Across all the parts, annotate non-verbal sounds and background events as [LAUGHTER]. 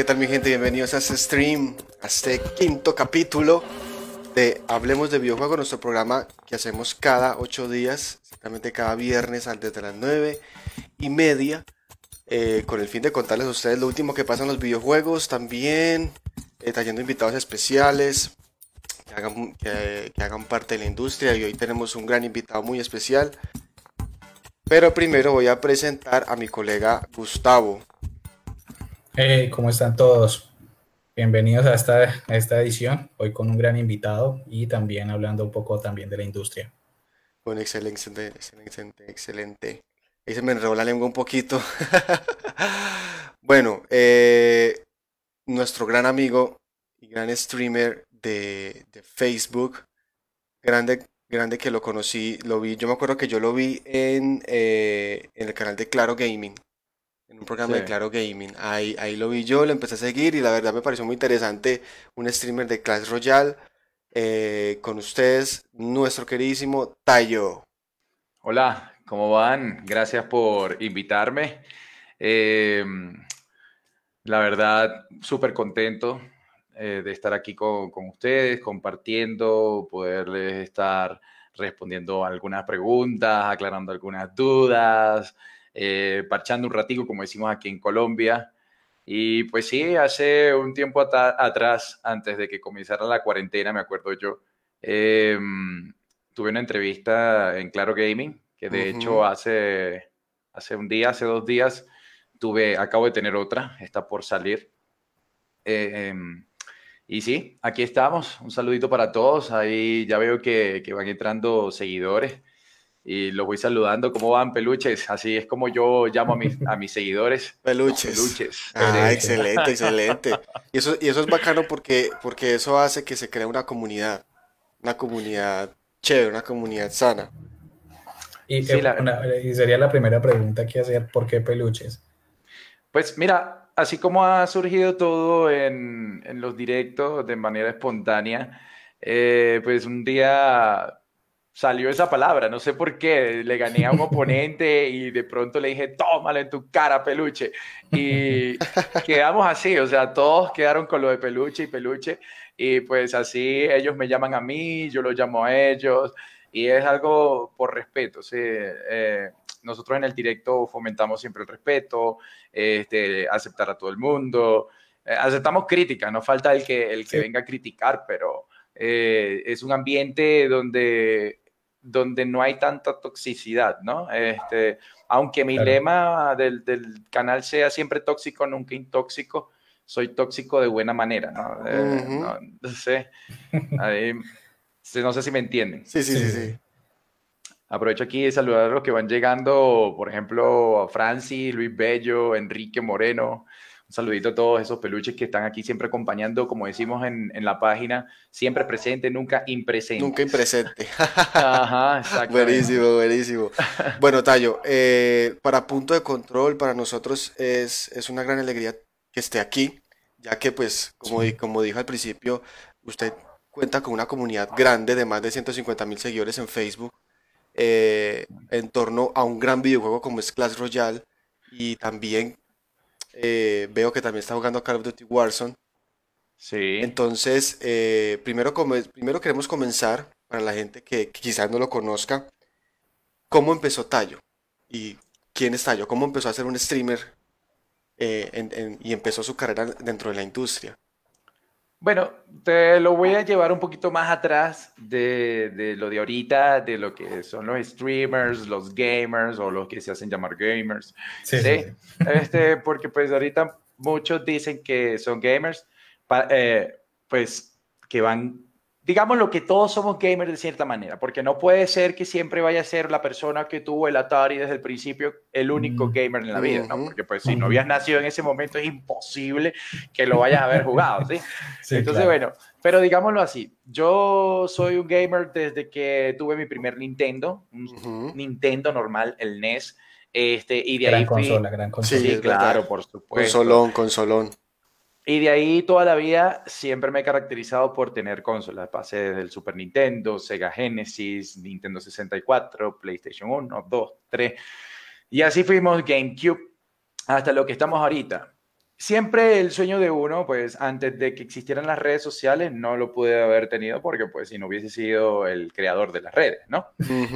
¿qué tal mi gente? Bienvenidos a este stream, a este quinto capítulo de Hablemos de Videojuegos, nuestro programa que hacemos cada ocho días, exactamente cada viernes desde las nueve y media, eh, con el fin de contarles a ustedes lo último que pasa en los videojuegos, también eh, trayendo invitados especiales que hagan, que hagan parte de la industria y hoy tenemos un gran invitado muy especial. Pero primero voy a presentar a mi colega Gustavo. Hey, ¿cómo están todos? Bienvenidos a esta, esta edición, hoy con un gran invitado y también hablando un poco también de la industria. Bueno, excelente, excelente, excelente. Ahí se me enredó la lengua un poquito. [LAUGHS] bueno, eh, nuestro gran amigo y gran streamer de, de Facebook, grande grande que lo conocí, lo vi, yo me acuerdo que yo lo vi en, eh, en el canal de Claro Gaming, en un programa de Claro Gaming. Ahí, ahí lo vi yo, lo empecé a seguir y la verdad me pareció muy interesante un streamer de Clash Royale. Eh, con ustedes, nuestro queridísimo Tayo. Hola, ¿cómo van? Gracias por invitarme. Eh, la verdad, súper contento eh, de estar aquí con, ustedes, compartiendo, poderles estar respondiendo algunas preguntas, aclarando algunas dudas, eh, parchando un ratico, como decimos aquí en Colombia. Y pues sí, hace un tiempo atrás, antes de que comenzara la cuarentena, me acuerdo yo, em, tuve una entrevista en Claro Gaming, que de hecho hace, hace un día, hace dos días, tuve, acabo de tener otra, está por salir. Eh, em, y sí, aquí estamos. Un saludito para todos. Ahí ya veo que, que van entrando seguidores y los voy saludando. ¿Cómo van, peluches? Así es como yo llamo a mis, a mis seguidores. [LAUGHS] Peluches. Peluches. Ah, excelente, excelente. Y eso, y eso es bacano porque, porque eso hace que se cree una comunidad. Una comunidad chévere, una comunidad sana. Y, y sería la primera pregunta que hacer, ¿por qué peluches? Pues mira, así como ha surgido todo en, los directos de manera espontánea, eh, pues un día salió esa palabra, no sé por qué, le gané a un oponente y de pronto le dije, tómalo en tu cara, peluche. Y [LAUGHS] quedamos así, o sea, todos quedaron con lo de peluche y peluche. Y pues así ellos me llaman a mí, yo los llamo a ellos. Y es algo por respeto, ¿sí? Eh, nosotros en el directo fomentamos siempre el respeto, este, aceptar a todo el mundo, eh, aceptamos críticas, no falta el que, el que venga a criticar, pero eh, es un ambiente donde, donde no hay tanta toxicidad, ¿no? Este, aunque mi lema del, del, canal sea siempre tóxico, nunca intóxico, soy tóxico de buena manera, ¿no? Eh, no, sé, no sé si me entienden. sí, sí. sí. sí. Aprovecho aquí de saludar a los que van llegando, por ejemplo, a Francis, Luis Bello, Enrique Moreno. Un saludito a todos esos peluches que están aquí siempre acompañando, como decimos en, en la página, siempre presente, nunca impresente. Nunca impresente. Ajá, exacto. buenísimo, buenísimo. [LAUGHS] Bueno, Tayo, eh, para punto de control, para nosotros es, es, una gran alegría que esté aquí, ya que, pues, como, como dijo al principio, usted cuenta con una comunidad grande de más de 150 mil seguidores en Facebook eh, en torno a un gran videojuego como es Clash Royale y también eh, veo que también está jugando Call of Duty Warzone. Sí. Entonces, eh, primero, primero queremos comenzar, para la gente que, quizás no lo conozca, cómo empezó Tallo y quién es Tallo, cómo empezó a ser un streamer y empezó su carrera dentro de la industria. Bueno, te lo voy a llevar un poquito más atrás de, lo de ahorita, de lo que son los streamers, los gamers o los que se hacen llamar gamers. Sí, Este, porque pues ahorita muchos dicen que son gamers, eh, pues que van digamos lo que todos somos gamers de cierta manera, porque no puede ser que siempre vaya a ser la persona que tuvo el Atari desde el principio el único mm. gamer en la vida, ¿no? Porque pues si no habías nacido en ese momento es imposible que lo vayas a haber jugado, ¿sí? [LAUGHS] Entonces, bueno, pero digámoslo así, yo soy un gamer desde que tuve mi primer Nintendo, un Nintendo normal, el NES, este, y de gran ahí consola, gran consola. Sí, claro, por supuesto. Consolón, consolón. Y de ahí toda la vida siempre me he caracterizado por tener consolas. Pasé desde el Super Nintendo, Sega Genesis, Nintendo 64, PlayStation 1, 2, 3. Y así fuimos GameCube hasta lo que estamos ahorita. siempre el sueño de uno, pues antes de que existieran las redes sociales, no lo pude haber tenido porque pues si no hubiese sido el creador de las redes, ¿no?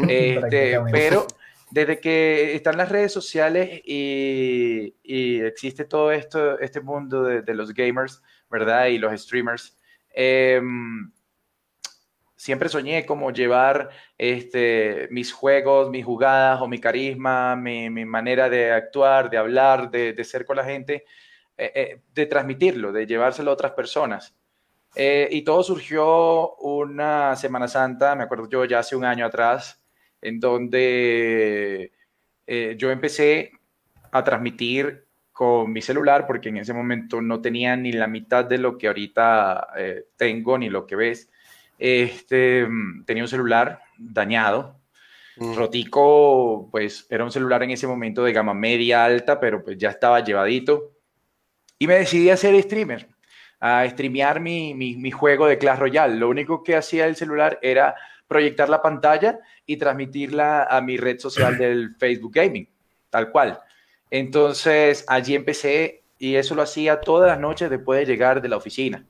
Este, pero desde que están las redes sociales y, existe todo esto, este mundo de, los gamers, ¿verdad? Y los streamers, em, siempre soñé como llevar este, mis juegos, mis jugadas o mi carisma, mi, manera de actuar, de hablar, de ser con la gente eh, eh, de transmitirlo, de llevárselo a otras personas. Eh, y todo surgió una Semana Santa, me acuerdo yo ya hace un año atrás, en donde yo empecé a transmitir con mi celular, porque en ese momento no tenía ni la mitad de lo que ahorita tengo, ni lo que ves. Este, tenía un celular dañado, mm. rotico, pues era un celular en ese momento de gama media alta, pero pues ya estaba llevadito. Y me decidí a ser streamer, a streamear mi, mi, juego de Clash Royale. Lo único que hacía el celular era proyectar la pantalla y transmitirla a mi red social del Facebook Gaming, tal cual. Entonces allí empecé y eso lo hacía todas las noches después de llegar de la oficina,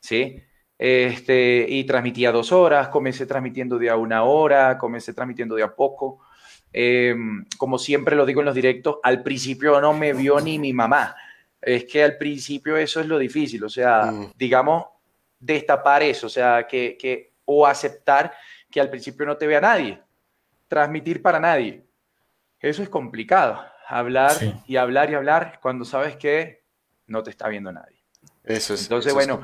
¿sí? Este, y transmitía dos horas, comencé transmitiendo de a una hora, comencé transmitiendo de a poco. Em, como siempre lo digo en los directos, al principio no me vio ni mi mamá es que al principio eso es lo difícil, o sea, mm. digamos, destapar eso, o sea, que, que, o aceptar que al principio no te vea nadie, transmitir para nadie. Eso es complicado, hablar y hablar y hablar cuando sabes que no te está viendo nadie. Eso es. Entonces, bueno,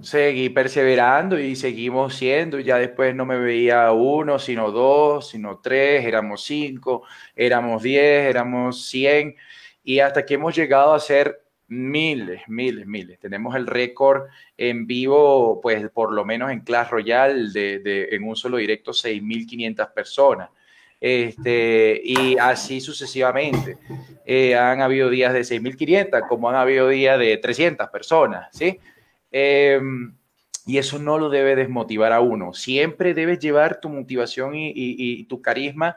seguí perseverando y seguimos siendo, ya después no me veía uno, sino dos, sino tres, éramos cinco, éramos diez, éramos cien y hasta que hemos llegado a ser miles, miles, miles. Tenemos el récord en vivo, pues por lo menos en Clash Royale, de, en un solo directo, 6.500 personas. Este, y así sucesivamente. Eh, han habido días de 6.500, como han habido días de 300 personas, ¿sí? Em, y eso no lo debe desmotivar a uno. Siempre debes llevar tu motivación y tu carisma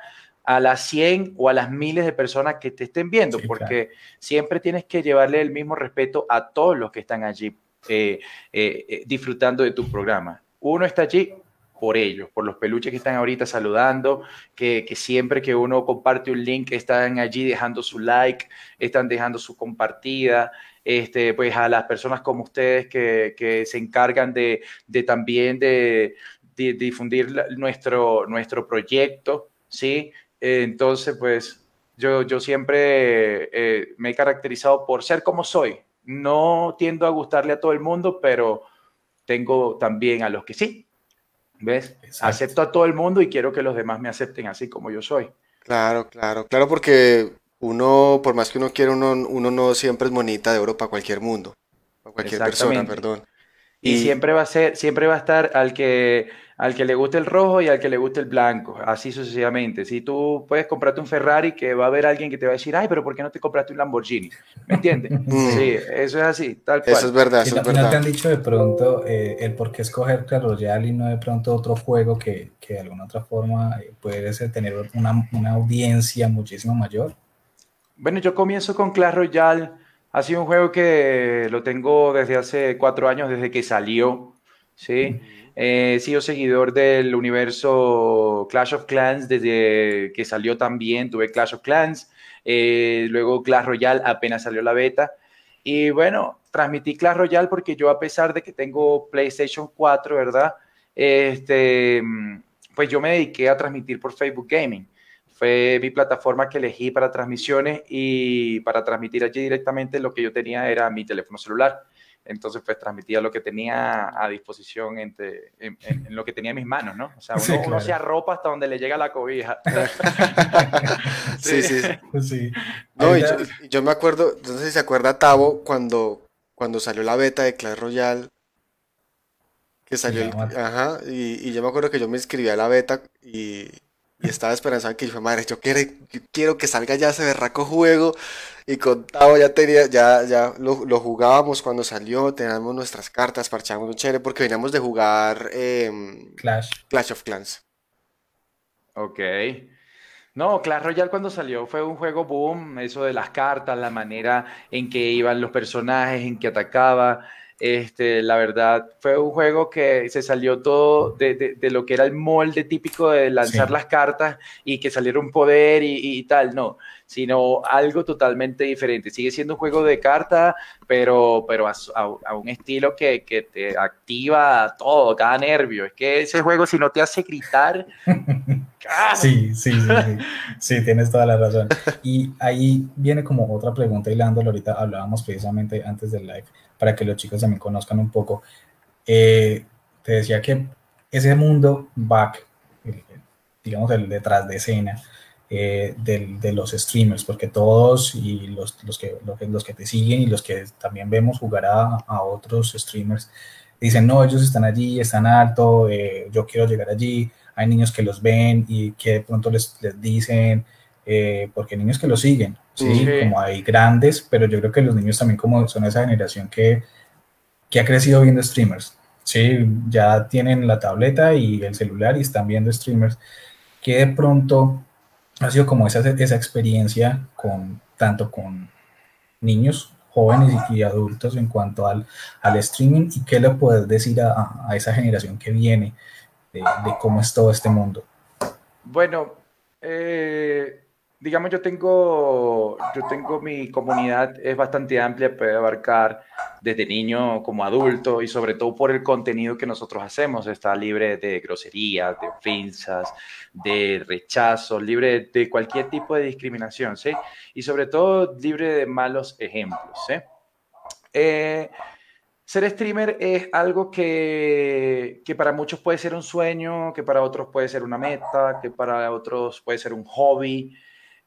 a las 100 o a las miles de personas que te estén viendo, porque siempre tienes que llevarle el mismo respeto a todos los que están allí eh, eh, eh, disfrutando de tu programa. Uno está allí por ellos, por los peluches que están ahorita saludando, que, siempre que uno comparte un link están allí dejando su like, están dejando su compartida, este, pues a las personas como ustedes que, se encargan de, también de, difundir nuestro, nuestro proyecto, ¿sí? Entonces, pues yo, yo siempre eh, me he caracterizado por ser como soy. No tiendo a gustarle a todo el mundo, pero tengo también a los que sí. ¿Ves? Acepto a todo el mundo y quiero que los demás me acepten así como yo soy. Claro, claro, claro, porque uno, por más que uno quiera, uno, uno no siempre es monita de oro para cualquier mundo, para cualquier persona, perdón. y, siempre va a ser, siempre va a estar al que al que le guste el rojo y al que le guste el blanco, así sucesivamente. Si tú puedes comprarte un Ferrari, que va a haber alguien que te va a decir, ay, pero ¿por qué no te compraste un Lamborghini? ¿Me entiendes? [LAUGHS] Mm. sí, eso es así, tal cual. Eso es verdad, eso es verdad. ¿No te han dicho de pronto eh, el por qué escoger Clash Royale y no de pronto otro juego que, que de alguna otra forma eh, puede tener una, una audiencia muchísimo mayor? Bueno, yo comienzo con Clash Royale. Ha sido un juego que lo tengo desde hace cuatro años, desde que salió, ¿sí? He sido seguidor del universo Clash of Clans desde que salió también, tuve Clash of Clans, eh, luego Clash Royale apenas salió la beta. Y bueno, transmití Clash Royale porque yo a pesar de que tengo PlayStation 4, ¿verdad? Este, pues yo me dediqué a transmitir por Facebook Gaming. Fue mi plataforma que elegí para transmisiones y para transmitir allí directamente lo que yo tenía era mi teléfono celular entonces pues transmitía lo que tenía a disposición entre, en, lo que tenía en mis manos, ¿no? O sea, uno, se arropa hasta donde le llega la cobija. [LAUGHS] sí, sí, sí. No, y yo, me acuerdo, no sé si se acuerda Tavo cuando, cuando salió la beta de Clash Royale, que salió, ajá, y, y yo me acuerdo que yo me inscribí a la beta y y estaba esperanzado que dijo, madre, yo quiero, quiero que salga ya ese berraco juego. Y contado ya tenía, ya, ya lo, jugábamos cuando salió, teníamos nuestras cartas, parchábamos un chévere, porque veníamos de jugar em, Clash. Clash of Clans. Ok. No, Clash Royale cuando salió fue un juego boom, eso de las cartas, la manera en que iban los personajes, en que atacaba. Este, la verdad, fue un juego que se salió todo de, lo que era el molde típico de lanzar las cartas y que saliera un poder y, tal, no, sino algo totalmente diferente. Sigue siendo un juego de cartas, pero, pero a, un estilo que, que, te activa todo, cada nervio. Es que ese juego, si no te hace gritar. [LAUGHS] sí, sí, sí, sí, sí, tienes toda la razón. Y ahí viene como otra pregunta, hilándolo, ahorita hablábamos precisamente antes del live para que los chicos también conozcan un poco. Eh, te decía que ese mundo back, digamos el detrás de escena eh, de, los streamers, porque todos y los, los, que, los, que te siguen y los que también vemos jugar a, a otros streamers, dicen, no, ellos están allí, están alto, eh, yo quiero llegar allí, hay niños que los ven y que de pronto les, les dicen, porque hay niños que los siguen, ¿sí? Como hay grandes, pero yo creo que los niños también como son esa generación que, que ha crecido viendo streamers, ¿sí? Ya tienen la tableta y el celular y están viendo streamers, que de pronto ha sido como esa, esa experiencia con tanto con niños jóvenes y, adultos en cuanto al, al, streaming y qué le puedes decir a, a esa generación que viene de, de, cómo es todo este mundo. Bueno, eh, digamos, yo tengo, yo tengo mi comunidad, es bastante amplia, puede abarcar desde niño como adulto y sobre todo por el contenido que nosotros hacemos. Está libre de groserías, de ofensas, de rechazos, libre de cualquier tipo de discriminación, ¿sí? Y sobre todo libre de malos ejemplos, ¿sí? Eh, ser streamer es algo que, que, para muchos puede ser un sueño, que para otros puede ser una meta, que para otros puede ser un hobby,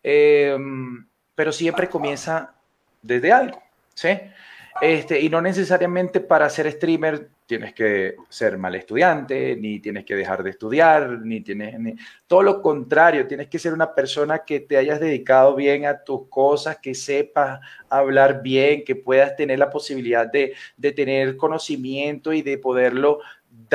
Em, pero siempre comienza desde algo, ¿sí? Este, y no necesariamente para ser streamer tienes que ser mal estudiante, ni tienes que dejar de estudiar, ni tienes... Ni, todo lo contrario, tienes que ser una persona que te hayas dedicado bien a tus cosas, que sepas hablar bien, que puedas tener la posibilidad de, de tener conocimiento y de poderlo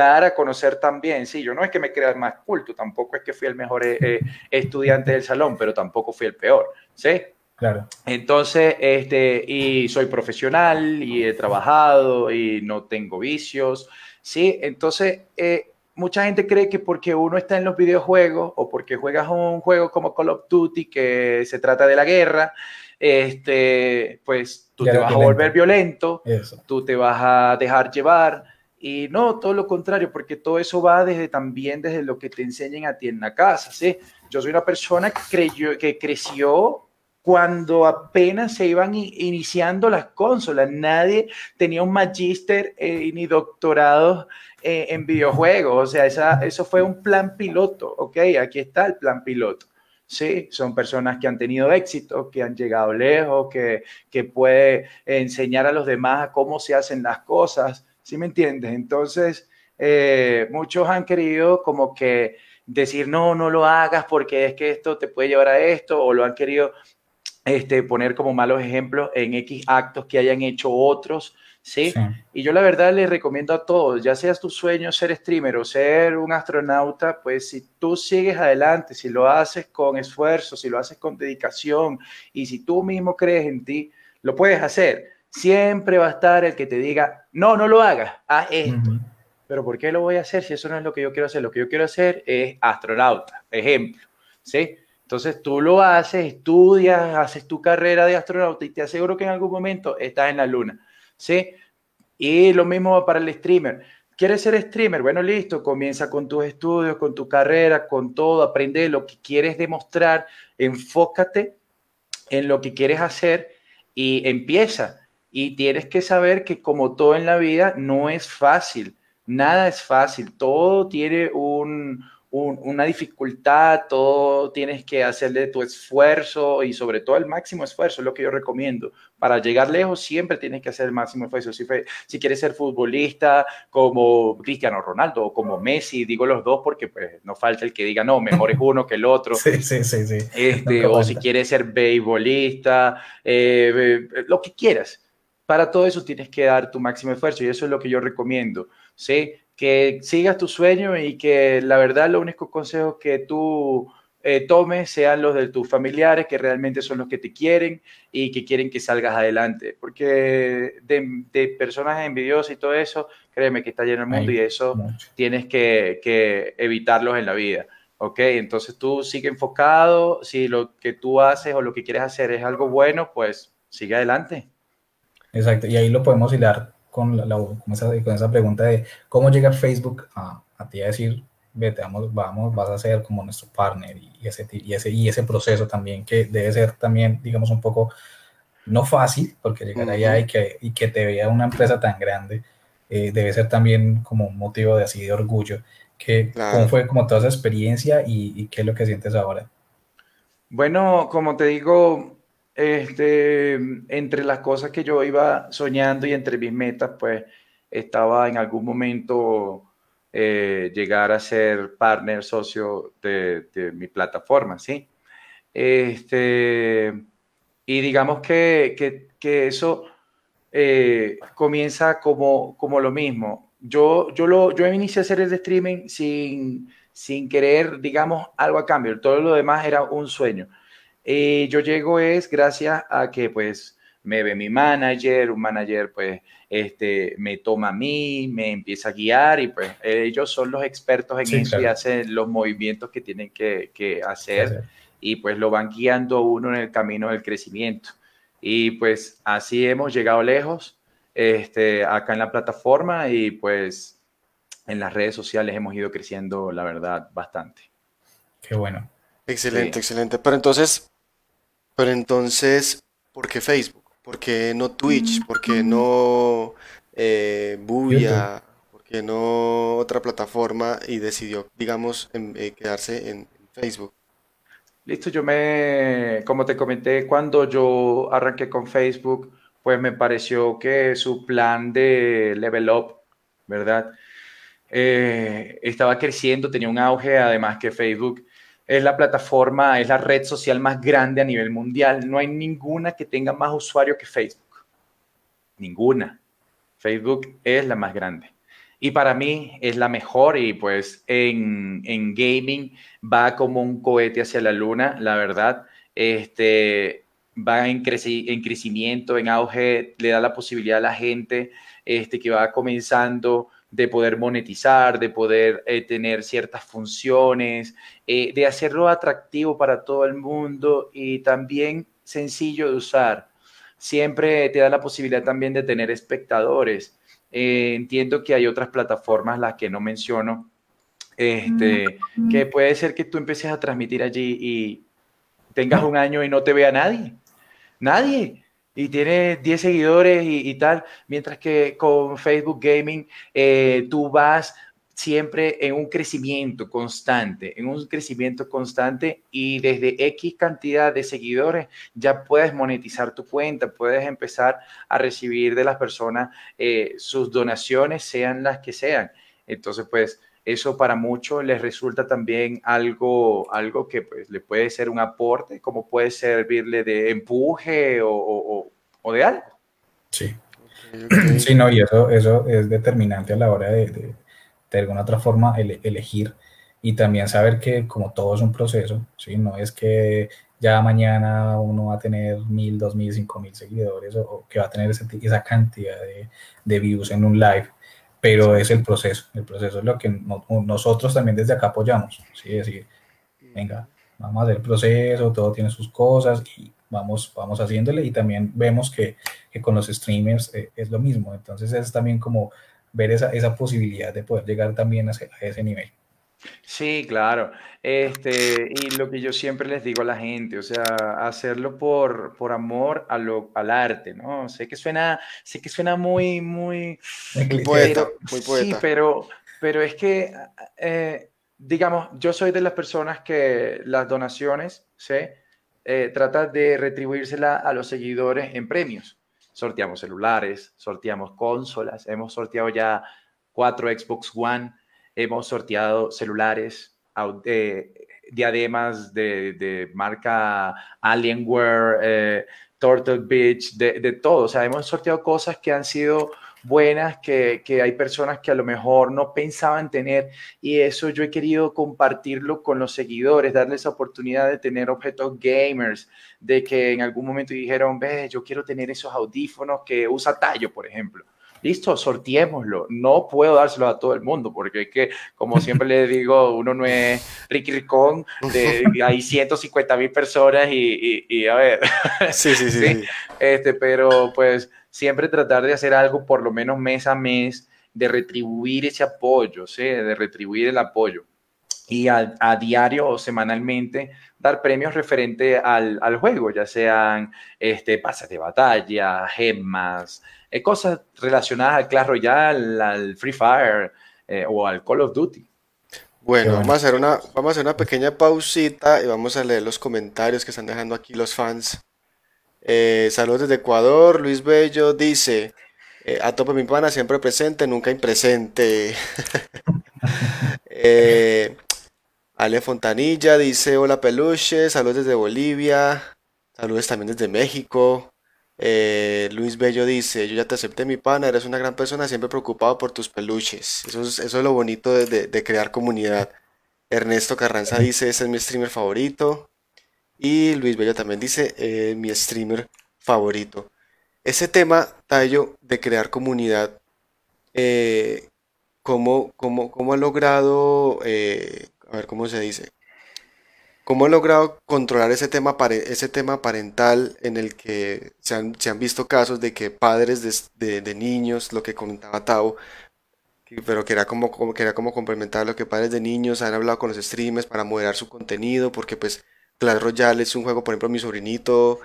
dar a conocer también. Sí, yo no es que me crea más culto, tampoco es que fui el mejor eh, eh, estudiante del salón, pero tampoco fui el peor, ¿sí? Claro. Entonces, este, y soy profesional y he trabajado y no tengo vicios, ¿sí? Entonces, eh, mucha gente cree que porque uno está en los videojuegos o porque juegas un juego como Call of Duty que se trata de la guerra, este, pues tú te vas a volver violento, tú te vas a dejar llevar, y no, todo lo contrario, porque todo eso va desde también desde lo que te enseñan a ti en la casa, ¿sí? Yo soy una persona que, creyó, que creció cuando apenas se iban iniciando las consolas. Nadie tenía un magíster eh, ni doctorado eh, en videojuegos. O sea, esa, eso fue un plan piloto, ¿ok? Aquí está el plan piloto. Sí, son personas que han tenido éxito, que han llegado lejos, que, que puede enseñar a los demás cómo se hacen las cosas. ¿Sí me entiendes? Entonces, eh, muchos han querido como que decir, no, no lo hagas porque es que esto te puede llevar a esto, o lo han querido este, poner como malos ejemplos en X actos que hayan hecho otros, ¿sí? Y yo la verdad les recomiendo a todos, ya seas tu sueño ser streamer o ser un astronauta, pues si tú sigues adelante, si lo haces con esfuerzo, si lo haces con dedicación y si tú mismo crees en ti, lo puedes hacer siempre va a estar el que te diga, no, no lo hagas, haz esto. Pero ¿por qué lo voy a hacer si eso no es lo que yo quiero hacer? Lo que yo quiero hacer es astronauta, ejemplo, ¿sí? Entonces tú lo haces, estudias, haces tu carrera de astronauta y te aseguro que en algún momento estás en la luna, ¿sí? Y lo mismo va para el streamer. ¿Quieres ser streamer? Bueno, listo, comienza con tus estudios, con tu carrera, con todo, aprende lo que quieres demostrar, enfócate en lo que quieres hacer y empieza. Y tienes que saber que como todo en la vida, no es fácil. Nada es fácil. Todo tiene un, una dificultad, todo tienes que hacerle tu esfuerzo y sobre todo el máximo esfuerzo, es lo que yo recomiendo. Para llegar lejos siempre tienes que hacer el máximo esfuerzo. Si, si quieres ser futbolista como Cristiano Ronaldo o como Messi, digo los dos porque pues, no falta el que diga, no, mejor es uno que el otro. [LAUGHS] sí, sí, sí. sí. Este, o si quieres ser beisbolista, eh, lo que quieras para todo eso tienes que dar tu máximo esfuerzo y eso es lo que yo recomiendo, ¿sí? Que sigas tu sueño y que la verdad lo único consejo que tú eh, tomes sean los de tus familiares, que realmente son los que te quieren y que quieren que salgas adelante. Porque de, personas envidiosas y todo eso, créeme que está lleno el mundo y eso tienes que, que evitarlos en la vida. ¿ok? Entonces tú sigue enfocado, si lo que tú haces o lo que quieres hacer es algo bueno, pues sigue adelante. Exacto, y ahí lo podemos hilar con, la, con, esa, pregunta de cómo llega Facebook a, a ti a decir, vete, vamos, vamos, vas a ser como nuestro partner y ese, y, ese, y ese proceso también que debe ser también, digamos, un poco no fácil, porque llegar allá y que, y que te vea una empresa tan grande eh, debe ser también como un motivo de así de orgullo. Que, ¿Cómo fue como toda esa experiencia y, y, qué es lo que sientes ahora? Bueno, como te digo, este, entre las cosas que yo iba soñando y entre mis metas, pues estaba en algún momento eh, llegar a ser partner socio de, mi plataforma, ¿sí? Este, y digamos que, que, eso eh, comienza como, como lo mismo. Yo, yo, lo, yo inicié a hacer el streaming sin, sin querer, digamos, algo a cambio. Todo lo demás era un sueño. Eh, yo llego es gracias a que pues me ve mi manager, un manager pues este, me toma a mí, me empieza a guiar y pues ellos son los expertos en eso y hacen los movimientos que tienen que, que hacer y pues lo van guiando uno en el camino del crecimiento. Y pues así hemos llegado lejos este, acá en la plataforma y pues en las redes sociales hemos ido creciendo, la verdad, bastante. Qué bueno. Excelente, excelente. Pero entonces, pero entonces, ¿por qué Facebook? ¿Por qué no Twitch? ¿Por qué no eh, Buya? ¿Por qué no otra plataforma? Y decidió, digamos, eh, quedarse en, Facebook. Listo, yo me, como te comenté, cuando yo arranqué con Facebook, pues me pareció que su plan de level up, ¿verdad? Eh, estaba creciendo, tenía un auge, además que Facebook es la plataforma, es la red social más grande a nivel mundial. No hay ninguna que tenga más usuarios que Facebook. Ninguna. Facebook es la más grande. Y para mí es la mejor y pues en, gaming va como un cohete hacia la luna, la verdad. Este, va en, en crecimiento, en auge, le da la posibilidad a la gente este, que va comenzando de poder monetizar, de poder eh, tener ciertas funciones, eh, de hacerlo atractivo para todo el mundo y también sencillo de usar. Siempre te da la posibilidad también de tener espectadores. Eh, entiendo que hay otras plataformas, las que no menciono, este, mm. que puede ser que tú empieces a transmitir allí y tengas un año y no te vea nadie. Nadie y tiene 10 seguidores y, tal, mientras que con Facebook Gaming eh, tú vas siempre en un crecimiento constante, en un crecimiento constante y desde X cantidad de seguidores ya puedes monetizar tu cuenta, puedes empezar a recibir de las personas eh, sus donaciones, sean las que sean. Entonces, pues eso para muchos les resulta también algo, algo que pues, le puede ser un aporte, como puede servirle de empuje o, de algo. Sí. [CLEARS THROAT] Sí, no, y eso, eso es determinante a la hora de, de, alguna otra forma elegir y también saber que como todo es un proceso, ¿sí? no es que ya mañana uno va a tener mil, dos mil, cinco mil seguidores o, que va a tener esa cantidad de, de views en un live pero es el proceso. El proceso es lo que nosotros también desde acá apoyamos. ¿sí? Es decir, venga, vamos a hacer el proceso, todo tiene sus cosas y vamos, vamos haciéndole y también vemos que, que con los streamers eh, es lo mismo. Entonces es también como ver esa, esa posibilidad de poder llegar también a ese nivel. Sí, claro. Este, y lo que yo siempre les digo a la gente, o sea, hacerlo por, por amor a lo, al arte, ¿no? Sé que suena, sé que suena muy, muy, muy poeta, muy poeta. Sí, pero, pero es que, eh, digamos, yo soy de las personas que las donaciones, ¿sí? Eh, trata de retribuírsela a los seguidores en premios. Sorteamos celulares, sorteamos consolas, hemos sorteado ya cuatro Xbox One hemos sorteado celulares, eh, diademas de, marca Alienware, eh, Turtle Beach, de, todo. O sea, hemos sorteado cosas que han sido buenas que, que, hay personas que a lo mejor no pensaban tener y eso yo he querido compartirlo con los seguidores, darles la oportunidad de tener objetos gamers, de que en algún momento dijeron, ve, yo quiero tener esos audífonos que usa Tallo, por ejemplo listo, sortiémoslo. No puedo dárselo a todo el mundo, porque es que, como siempre le digo, uno no es Ricky Ricón, de, hay 150 mil personas y, y, a ver. [LAUGHS] Sí, sí, sí, Este, pero pues siempre tratar de hacer algo por lo menos mes a mes, de retribuir ese apoyo, ¿sí? de retribuir el apoyo. Y a, a diario o semanalmente dar premios referente al, al, juego, ya sean este, pases de batalla, gemas, eh, cosas relacionadas al Clash Royale, al Free Fire eh, o al Call of Duty. Bueno, vamos a, hacer una, vamos a hacer una pequeña pausita y vamos a leer los comentarios que están dejando aquí los fans. Eh, saludos desde Ecuador, Luis Bello dice, a tope mi pana, siempre presente, nunca impresente. [LAUGHS] Ale Fontanilla dice, hola peluche, saludos desde Bolivia, saludos también desde México. Eh, Luis Bello dice, yo ya te acepté mi pana, eres una gran persona, siempre preocupado por tus peluches. Eso es, eso es lo bonito de, crear comunidad. Ernesto Carranza dice, ese es mi streamer favorito. Y Luis Bello también dice, eh, mi streamer favorito. Ese tema, Tayo, de crear comunidad, eh, ¿cómo, cómo, ha logrado, a ver, ¿cómo se dice? ¿Cómo ha logrado controlar ese tema, ese tema parental en el que se han, visto casos de que padres de, niños, lo que comentaba Tao, pero que era como, como, que como complementar lo que padres de niños han hablado con los streamers para moderar su contenido, porque pues Clash Royale es un juego, por ejemplo, mi sobrinito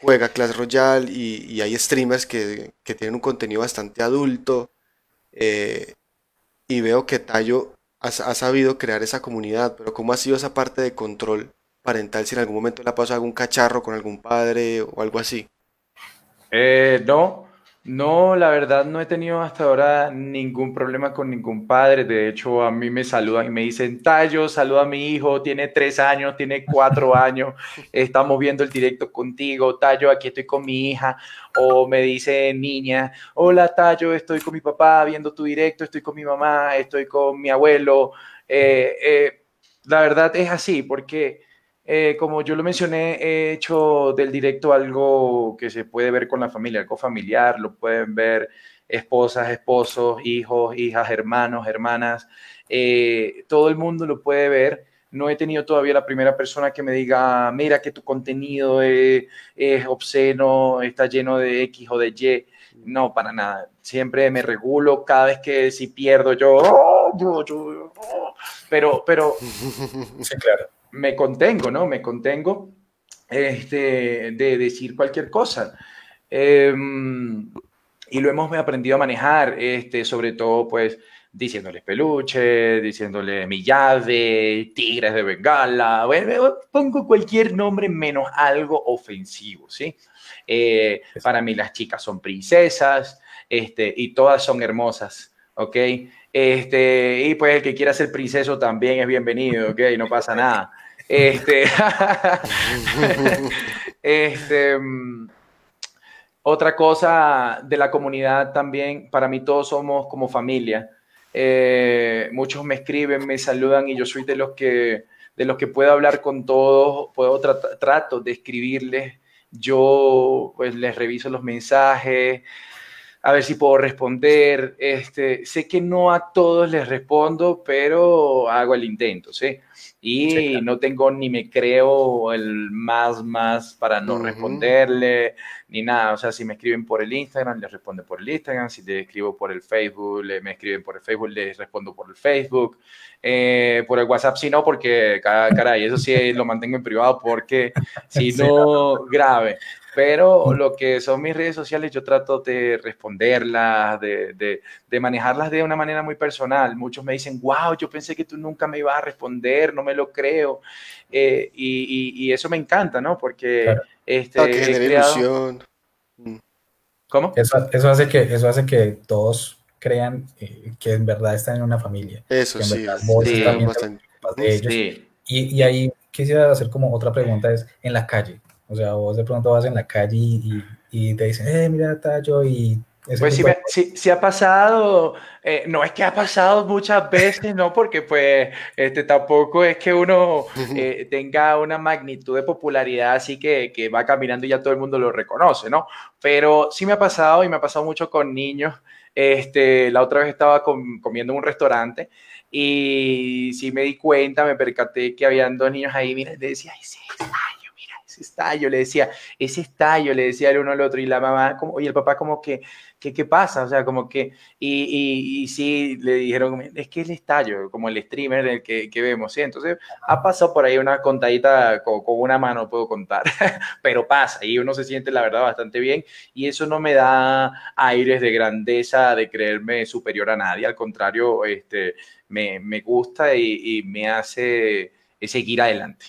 juega Clash Royale y, hay streamers que, tienen un contenido bastante adulto eh, y veo que Tayo ha sabido crear esa comunidad, pero ¿cómo ha sido esa parte de control parental si en algún momento le ha pasado algún cacharro con algún padre o algo así? Eh, no, no, la verdad no he tenido hasta ahora ningún problema con ningún padre. De hecho, a mí me saludan y me dicen, Tayo, saluda a mi hijo, tiene tres años, tiene cuatro [LAUGHS] años, estamos viendo el directo contigo, Tayo, aquí estoy con mi hija. O me dice niña, hola Tayo, estoy con mi papá viendo tu directo, estoy con mi mamá, estoy con mi abuelo. Eh, eh, la verdad es así, porque eh, como yo lo mencioné, he hecho del directo algo que se puede ver con la familia, algo familiar, lo pueden ver esposas, esposos, hijos, hijas, hermanos, hermanas, eh, todo el mundo lo puede ver. No he tenido todavía la primera persona que me diga, mira que tu contenido es, obsceno, está lleno de X o de Y. No, para nada. Siempre me regulo cada vez que si pierdo yo, yo, yo pero, pero, sí, claro me contengo, ¿no? Me contengo este, de decir cualquier cosa. Em, y lo hemos aprendido a manejar, este, sobre todo, pues, diciéndoles peluche, diciéndole mi llave, tigres de bengala, bueno, pongo cualquier nombre menos algo ofensivo, ¿sí? Eh, para mí las chicas son princesas, este, y todas son hermosas, ¿ok? Este, y pues el que quiera ser princeso también es bienvenido, ¿ok? No pasa nada. Este, [LAUGHS] este, mm, otra cosa de la comunidad también, para mí todos somos como familia. Eh, muchos me escriben, me saludan y yo soy de los que, de los que puedo hablar con todos, puedo trato de escribirles. Yo pues les reviso los mensajes, a ver si puedo responder. Este, sé que no a todos les respondo, pero hago el intento, ¿sí? Y no tengo ni me creo el más más para no responderle ni nada. O sea, si me escriben por el Instagram, les respondo por el Instagram. Si te escribo por el Facebook, le, me escriben por el Facebook, les respondo por el Facebook. Eh, por el WhatsApp, si no, porque, caray, eso sí lo mantengo en privado porque si [LAUGHS] no, grave. Pero lo que son mis redes sociales, yo trato de responderlas, de, de, manejarlas de una manera muy personal. Muchos me dicen, wow, yo pensé que tú nunca me ibas a responder, no me lo creo. Eh, y, y, eso me encanta, ¿no? Porque este, ah, que mm. ¿Cómo? Eso, eso, hace que, eso hace que todos crean eh, que en verdad están en una familia. Eso sí, sí, Y, y ahí quisiera hacer como otra pregunta, es en la calle o sea, vos de pronto vas en la calle y, y te dicen, eh, mira, Tayo, y pues sí, ha pasado, eh, no es que ha pasado muchas veces, ¿no? Porque pues este, tampoco es que uno eh, tenga una magnitud de popularidad así que, que, va caminando y ya todo el mundo lo reconoce, ¿no? Pero sí me ha pasado y me ha pasado mucho con niños. Este, la otra vez estaba comiendo en un restaurante y sí me di cuenta, me percaté que habían dos niños ahí, mira, le decía, ese estallo, mira, ese estallo, le decía, ese estallo, le decía el uno al otro y la mamá, como, y el papá como que, ¿qué, pasa? O sea, como que, y, y, sí, le dijeron, es que el estallo, como el streamer el que, que vemos, ¿sí? Entonces, ha pasado por ahí una contadita con, con una mano, puedo contar, [LAUGHS] pero pasa y uno se siente, la verdad, bastante bien y eso no me da aires de grandeza, de creerme superior a nadie, al contrario, este, me, me gusta y, y, me hace seguir adelante.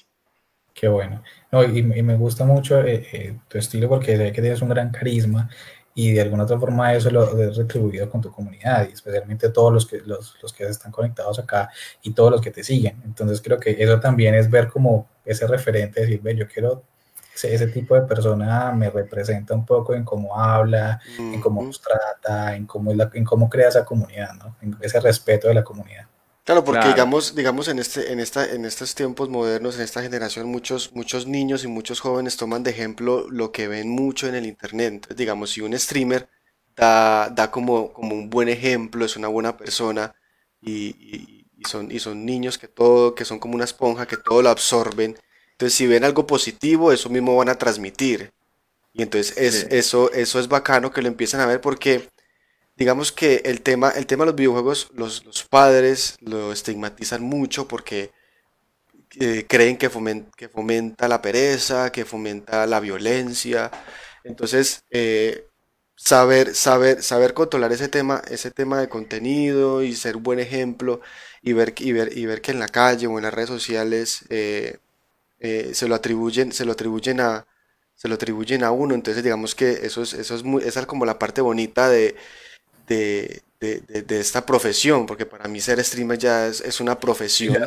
Qué bueno. No, y, y, me gusta mucho eh, eh, tu estilo porque sé que tienes un gran carisma y de alguna otra forma eso lo has retribuido con tu comunidad y especialmente todos los que, los, los, que están conectados acá y todos los que te siguen. Entonces creo que eso también es ver como ese referente, decir, ve, yo quiero, ese, ese tipo de persona me representa un poco en cómo habla, en cómo nos trata, en cómo, en cómo crea esa comunidad, ¿no? En ese respeto de la comunidad. Claro, porque digamos, digamos en este, en esta, en estos tiempos modernos, en esta generación, muchos, muchos niños y muchos jóvenes toman de ejemplo lo que ven mucho en el internet. Entonces, digamos, si un streamer da, da como, como un buen ejemplo, es una buena persona y, son, y son niños que todo, que son como una esponja, que todo lo absorben. Entonces, si ven algo positivo, eso mismo van a transmitir. Y entonces es, eso, eso es bacano que lo empiezan a ver porque digamos que el tema, el tema de los videojuegos, los, padres lo estigmatizan mucho porque eh, creen que fomenta, la pereza, que fomenta la violencia. Entonces, eh, saber, saber, saber controlar ese tema, ese tema de contenido y ser buen ejemplo y ver, y ver, y ver que en la calle o en las redes sociales eh, se lo atribuyen, se lo atribuyen a se lo atribuyen a uno, entonces digamos que eso es, eso es muy, esa es como la parte bonita de, de, esta profesión, porque para mí ser streamer ya es, una profesión,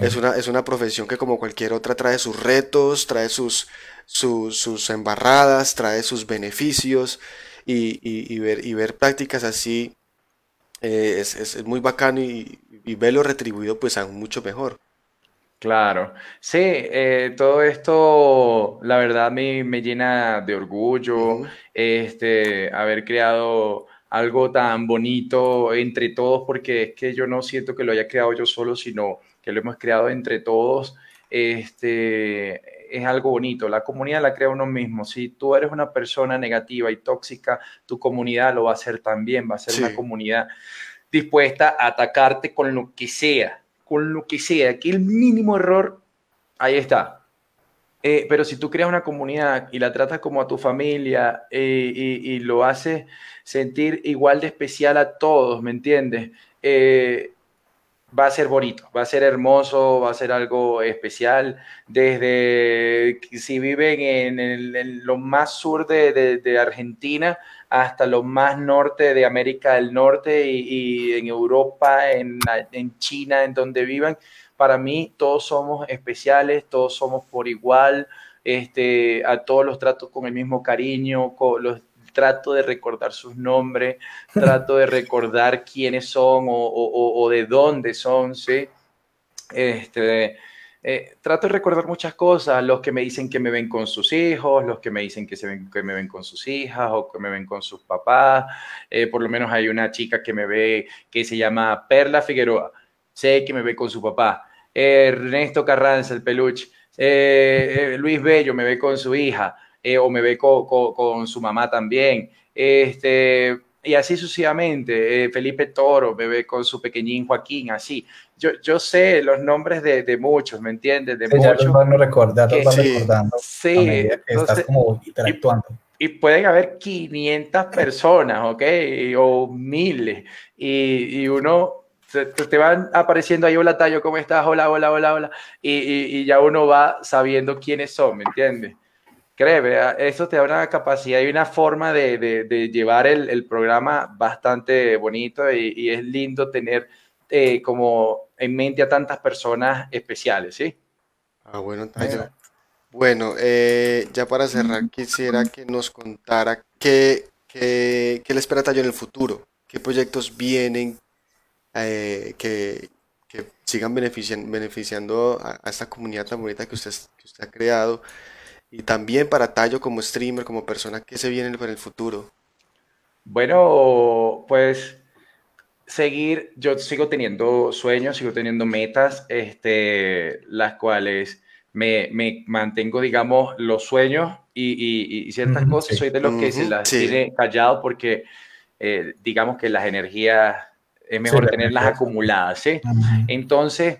es una, es una, profesión que como cualquier otra trae sus retos, trae sus, sus, embarradas, trae sus beneficios y, ver, y ver prácticas así eh, es, muy bacano y, verlo retribuido pues aún mucho mejor. Claro, sí, eh, todo esto, la verdad, me, me llena de orgullo, este, haber creado algo tan bonito entre todos, porque es que yo no siento que lo haya creado yo solo, sino que lo hemos creado entre todos. Este, es algo bonito. La comunidad la crea uno mismo. Si tú eres una persona negativa y tóxica, tu comunidad lo va a hacer también. Va a ser una comunidad dispuesta a atacarte con lo que sea, con lo que sea. Aquí el mínimo error, ahí está. Eh, pero si tú creas una comunidad y la tratas como a tu familia eh, y, lo haces sentir igual de especial a todos, ¿me entiendes? Eh, va a ser bonito, va a ser hermoso, va a ser algo especial. Desde si viven en, lo más sur de, Argentina hasta lo más norte de América del Norte y, en Europa, en, en China, en donde vivan para mí todos somos especiales, todos somos por igual, este, a todos los trato con el mismo cariño, los trato de recordar sus nombres, [LAUGHS] trato de recordar quiénes son o, de dónde son, ¿sí? Este, eh, trato de recordar muchas cosas, los que me dicen que me ven con sus hijos, los que me dicen que, se ven, que me ven con sus hijas o que me ven con sus papás. Eh, por lo menos hay una chica que me ve que se llama Perla Figueroa, sé que me ve con su papá. Ernesto Carranza, el peluche, eh, eh, Luis Bello me ve con su hija eh, o me ve con, su mamá también. Este, y así sucesivamente. Felipe Toro me ve con su pequeñín Joaquín, así. Yo, yo sé los nombres de, muchos, ¿me entiendes? De muchos. Ya los van recordando, recordando. Sí, estás como interactuando. Y, pueden haber 500 personas, ¿ok? O miles. Y, y uno te, van apareciendo ahí, hola Tayo, ¿cómo estás? Hola, hola, hola, hola. Y, ya uno va sabiendo quiénes son, ¿me entiendes? Créeme, eso te da una capacidad y una forma de, llevar el, programa bastante bonito y, es lindo tener eh, como en mente a tantas personas especiales, ¿sí? Ah, bueno, Tayo. Bueno, eh, ya para cerrar, quisiera que nos contara qué, ¿qué, le espera Tayo en el futuro? ¿Qué proyectos vienen eh, que, sigan beneficiando a, esta comunidad tan bonita que usted, que usted ha creado? Y también para Tayo como streamer, como persona, ¿qué se viene para el futuro? Bueno, pues seguir, yo sigo teniendo sueños, sigo teniendo metas, este, las cuales me, mantengo, digamos, los sueños y, ciertas cosas. Soy de los que se las tiene callado porque, eh, digamos que las energías es mejor tenerlas acumuladas, ¿sí? Entonces,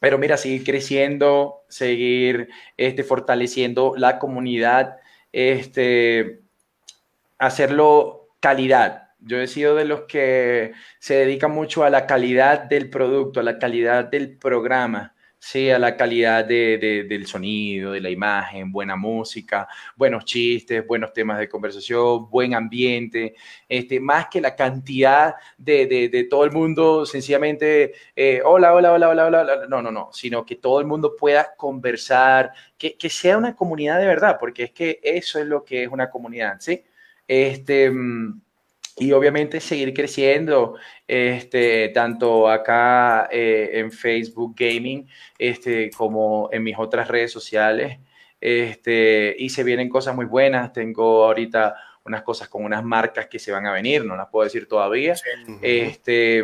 pero mira, seguir creciendo, seguir este, fortaleciendo la comunidad, este, hacerlo calidad, yo he sido de los que se dedican mucho a la calidad del producto, a la calidad del programa, sí, a la calidad del sonido, de la imagen, buena música, buenos chistes, buenos temas de conversación, buen ambiente, este, más que la cantidad de, todo el mundo sencillamente, eh, hola, hola, hola, hola, hola, no, no, no, sino que todo el mundo pueda conversar, que, que sea una comunidad de verdad, porque es que eso es lo que es una comunidad, ¿sí? Este mm, y obviamente seguir creciendo, este, tanto acá eh, en Facebook Gaming, este, como en mis otras redes sociales. Este, y se vienen cosas muy buenas. Tengo ahorita unas cosas con unas marcas que se van a venir, no las puedo decir todavía. Este,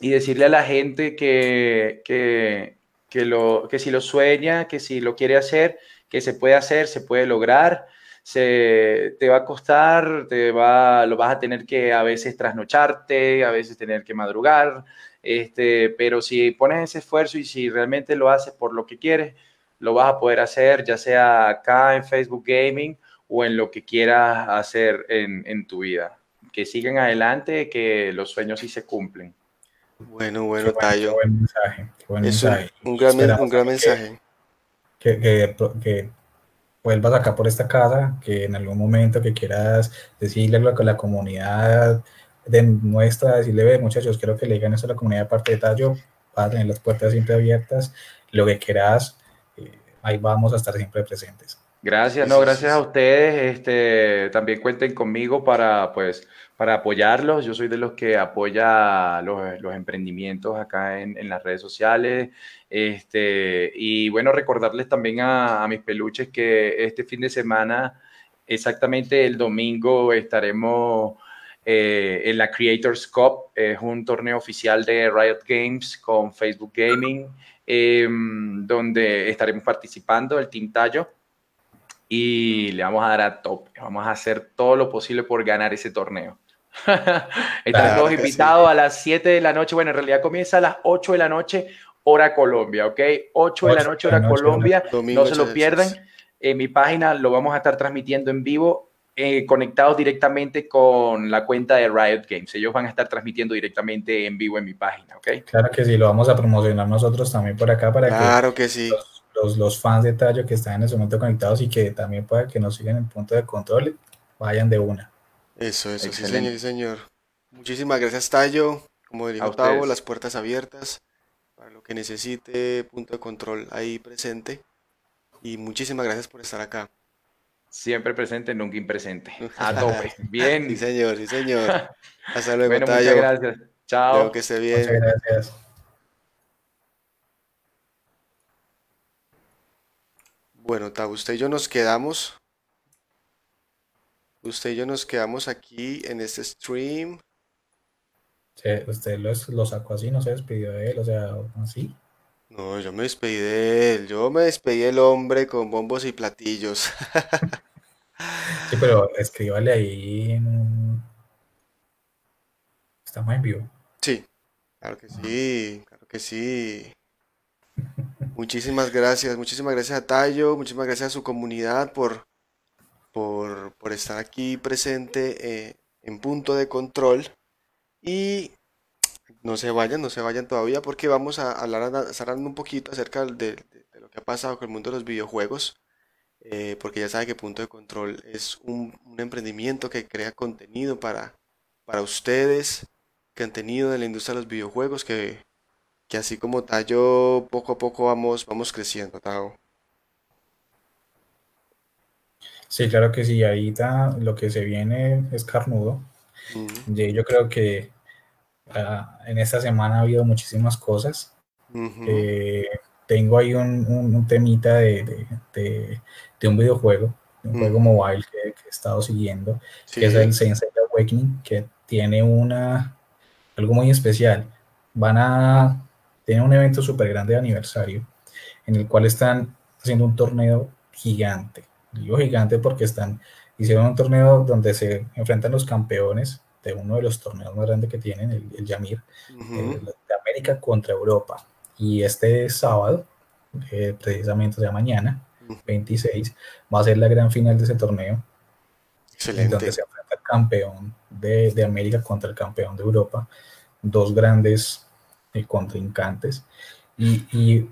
y decirle a la gente que, que, que, lo, que si lo sueña, que si lo quiere hacer, que se puede hacer, se puede lograr se, te va a costar, te va, lo vas a tener que a veces trasnocharte, a veces tener que madrugar, este, pero si pones ese esfuerzo y si realmente lo haces por lo que quieres, lo vas a poder hacer, ya sea acá en Facebook Gaming o en lo que quieras hacer en, en tu vida. Que sigan adelante, que los sueños sí se cumplen. Bueno, bueno, Tayo. Buen mensaje, buen es mensaje. Un, gran, un gran mensaje. Que, que, que, vuelvas acá por esta casa, que en algún momento que quieras decirle a la comunidad de nuestra, decirle, ve muchachos, quiero que le digan eso a la comunidad de parte de Tallo, vas a tener las puertas siempre abiertas, lo que quieras, eh, ahí vamos a estar siempre presentes. Gracias, no, gracias a ustedes. Este, también cuenten conmigo para, pues, para apoyarlos. Yo soy de los que apoya los, los emprendimientos acá en, en, las redes sociales. Este, y bueno, recordarles también a, a mis peluches que este fin de semana, exactamente el domingo, estaremos eh, en la Creators Cup. Es un torneo oficial de Riot Games con Facebook Gaming, eh, donde estaremos participando el Team Tallo y le vamos a dar a top. Vamos a hacer todo lo posible por ganar ese torneo. [LAUGHS] Están todos invitados a las 7 de la noche. Bueno, en realidad comienza a las 8 de la noche, hora Colombia, ¿ok? 8 de la noche, hora Colombia. no se lo pierdan. En mi página lo vamos a estar transmitiendo en vivo, eh, conectados directamente con la cuenta de Riot Games. Ellos van a estar transmitiendo directamente en vivo en mi página, ¿ok? Claro que sí, lo vamos a promocionar nosotros también por acá para claro que, sí los, fans de Tallo que están en ese momento conectados y que también pueda que nos sigan en punto de control, vayan de una. Eso, eso, sí señor, señor. Muchísimas gracias Tallo, como dijo Tavo, las puertas abiertas para lo que necesite, punto de control ahí presente. Y muchísimas gracias por estar acá. Siempre presente, nunca impresente. [LAUGHS] A tope. Bien. sí, señor, sí, señor. [LAUGHS] Hasta luego, bueno, Muchas gracias. Chao. que esté bien. Muchas gracias. Bueno, usted y yo nos quedamos. Usted y yo nos quedamos aquí en este stream. Sí, usted lo, sacó así, no se despidió de él, o sea, así. No, yo me despedí de él. Yo me despedí del hombre con bombos y platillos. [LAUGHS] sí, pero escríbale ahí en Estamos en vivo. Sí, claro que sí, claro que sí. [LAUGHS] Muchísimas gracias, muchísimas gracias a Tayo, muchísimas gracias a su comunidad por, por, estar aquí presente eh, en punto de control. Y no se vayan, no se vayan todavía porque vamos a hablar hablando un poquito acerca de, lo que ha pasado con el mundo de los videojuegos. Eh, porque ya sabe que Punto de Control es un, emprendimiento que crea contenido para, para ustedes, que han tenido de la industria de los videojuegos, que que así como Tayo, poco a poco vamos, vamos creciendo, Tao. Sí, claro que sí, ahí está, lo que se viene es carnudo. Yo creo que ah, en esta semana ha habido muchísimas cosas. Eh, tengo ahí un, temita de, un videojuego, un juego mobile que, he estado siguiendo, que es el Sensei Awakening, que tiene una algo muy especial. Van a tener un evento súper grande de aniversario en el cual están haciendo un torneo gigante. Digo gigante porque están, hicieron un torneo donde se enfrentan los campeones de uno de los torneos más grandes que tienen, el, Yamir, de América contra Europa. Y este sábado, eh, precisamente, o sea, mañana, 26, va a ser la gran final de ese torneo. Excelente. Donde se enfrenta el campeón de, de América contra el campeón de Europa. Dos grandes eh, contrincantes. Y, y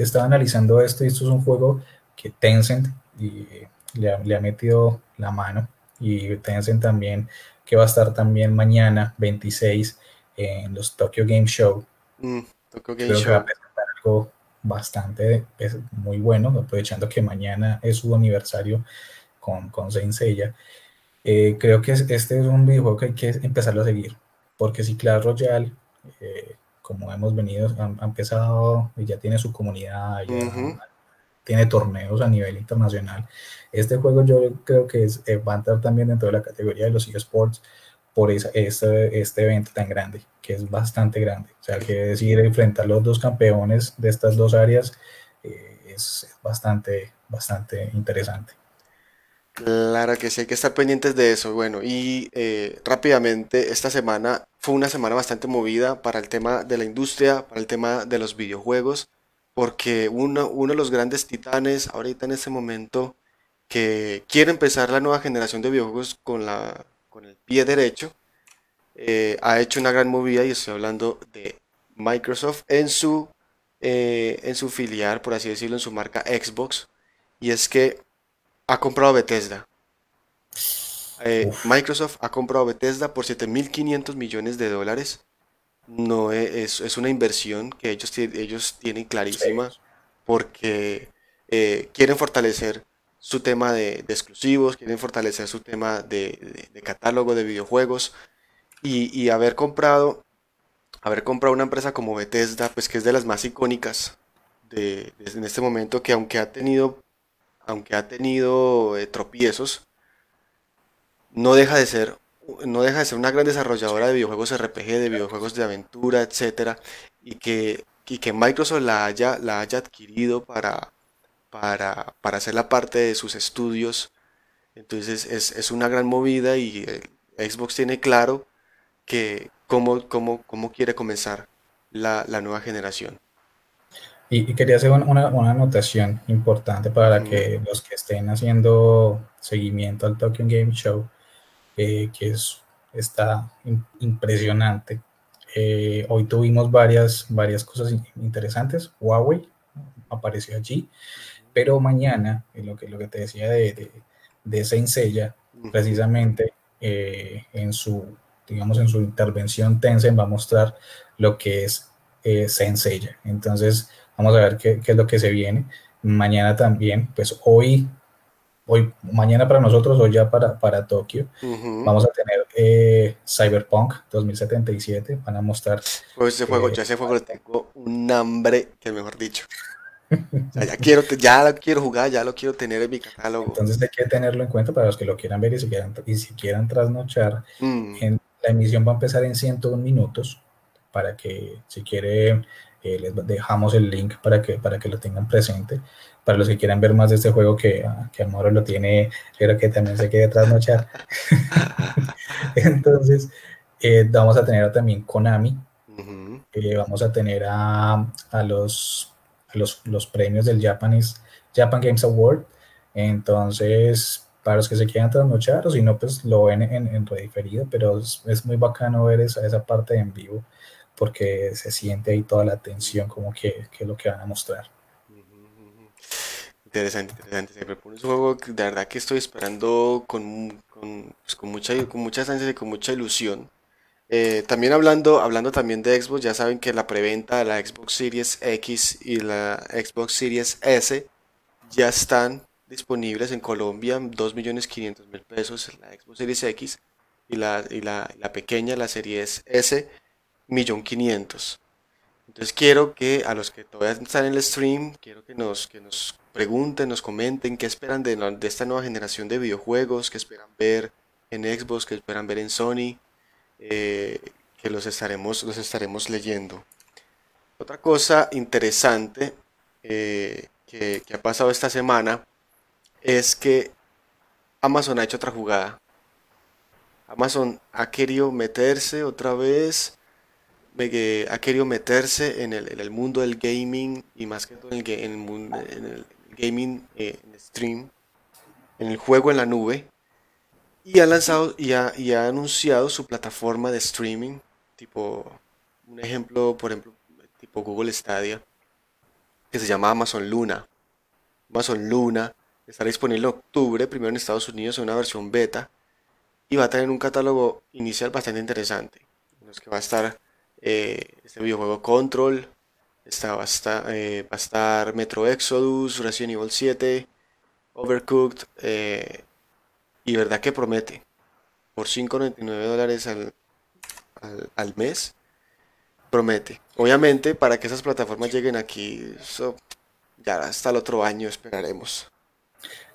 estaba analizando esto y esto es un juego que Tencent y, le, ha, metido la mano y Tencent también que va a estar también mañana 26 en los Tokyo Game Show. Mm, Tokyo Game Show. va a presentar algo bastante muy bueno, aprovechando que mañana es su aniversario con, con Saint Seiya. Eh, creo que este es un videojuego que hay que empezarlo a seguir, porque si Clash Royale eh, como hemos venido, ha, empezado y ya tiene su comunidad, tiene torneos a nivel internacional. Este juego yo creo que es, eh, va a entrar también dentro de la categoría de los eSports por esa, este, este evento tan grande, que es bastante grande. O sea, que decir, enfrentar los dos campeones de estas dos áreas eh, es, es bastante, bastante interesante. Claro que sí, hay que estar pendientes de eso. Bueno, y eh, rápidamente, esta semana fue una semana bastante movida para el tema de la industria, para el tema de los videojuegos, porque uno, de los grandes titanes ahorita en este momento que quiere empezar la nueva generación de videojuegos con, la, con el pie derecho, eh, ha hecho una gran movida y estoy hablando de Microsoft en su, eh, en su filial, por así decirlo, en su marca Xbox. Y es que ha comprado Bethesda. Eh, Microsoft ha comprado Bethesda por 7.500 millones de dólares. No es, es, una inversión que ellos, ellos tienen clarísima porque eh, quieren fortalecer su tema de, exclusivos, quieren fortalecer su tema de, catálogo de videojuegos y, haber comprado haber comprado una empresa como Bethesda, pues que es de las más icónicas de, en este momento, que aunque ha tenido aunque ha tenido eh, tropiezos, no deja de ser no deja de ser una gran desarrolladora de videojuegos RPG, de videojuegos de aventura, etcétera, y que, que Microsoft la haya, la haya adquirido para, para, para hacerla parte de sus estudios. Entonces es, una gran movida y Xbox tiene claro que cómo, cómo, cómo quiere comenzar la nueva generación. Y, quería hacer una, una, anotación importante para que los que estén haciendo seguimiento al Tokyo Game Show, eh, que es, está impresionante. Eh, hoy tuvimos varias, varias cosas interesantes. Huawei apareció allí, pero mañana, lo que, lo que te decía de, de, de precisamente eh, en su digamos en su intervención Tencent va a mostrar lo que es eh, Entonces, Vamos a ver qué, es lo que se viene. Mañana también, pues hoy, hoy, mañana para nosotros, hoy ya para, para Tokio, vamos a tener eh, Cyberpunk 2077. Van a mostrar. Pues ese juego, yo ese juego le tengo un hambre, que mejor dicho. ya quiero, ya lo quiero jugar, ya lo quiero tener en mi catálogo. Entonces hay que tenerlo en cuenta para los que lo quieran ver y si quieran, y si quieran trasnochar. Mm. En, la emisión va a empezar en 101 minutos para que si quiere eh, les dejamos el link para que, para que lo tengan presente. Para los que quieran ver más de este juego que, ah, que Amoro lo tiene, creo que también se quede trasnochar. [LAUGHS] Entonces, eh, vamos a tener también Konami. Eh, vamos a tener a, a, los, los, los, premios del Japanese, Japan Games Award. Entonces, para los que se quieran trasnochar, o si no, pues lo ven en, en rediferido, pero es, es, muy bacano ver esa, esa parte en vivo porque se siente ahí toda la tensión como que, que es lo que van a mostrar. Interesante, interesante. Se me pone un juego que de verdad que estoy esperando con, con, pues, mucha, con muchas ansias y con mucha ilusión. Eh, también hablando, hablando también de Xbox, ya saben que la preventa de la Xbox Series X y la Xbox Series S ya están disponibles en Colombia, 2.500.000 pesos la Xbox Series X y la, y la, la pequeña, la Series S, 1.500.000. Entonces quiero que a los que todavía están en el stream, quiero que nos, que nos pregunten, nos comenten qué esperan de, de esta nueva generación de videojuegos, qué esperan ver en Xbox, qué esperan ver en Sony, eh, que los estaremos, los estaremos leyendo. Otra cosa interesante eh, que, ha pasado esta semana es que Amazon ha hecho otra jugada. Amazon ha querido meterse otra vez, ha querido meterse en el, mundo del gaming y más que todo en el, mundo, en el gaming eh, en stream, en el juego en la nube, y ha lanzado y ha, y ha anunciado su plataforma de streaming, tipo, un ejemplo, por ejemplo, tipo Google Stadia, que se llama Amazon Luna. Amazon Luna estará disponible en octubre, primero en Estados Unidos en una versión beta, y va a tener un catálogo inicial bastante interesante, en los que va a estar eh, este videojuego Control, está, va, a estar, eh, va a estar Metro Exodus, Resident Evil 7, Overcooked, eh, y verdad que promete, por 5.99 dólares al, al mes, promete. Obviamente, para que esas plataformas lleguen aquí, ya hasta el otro año esperaremos.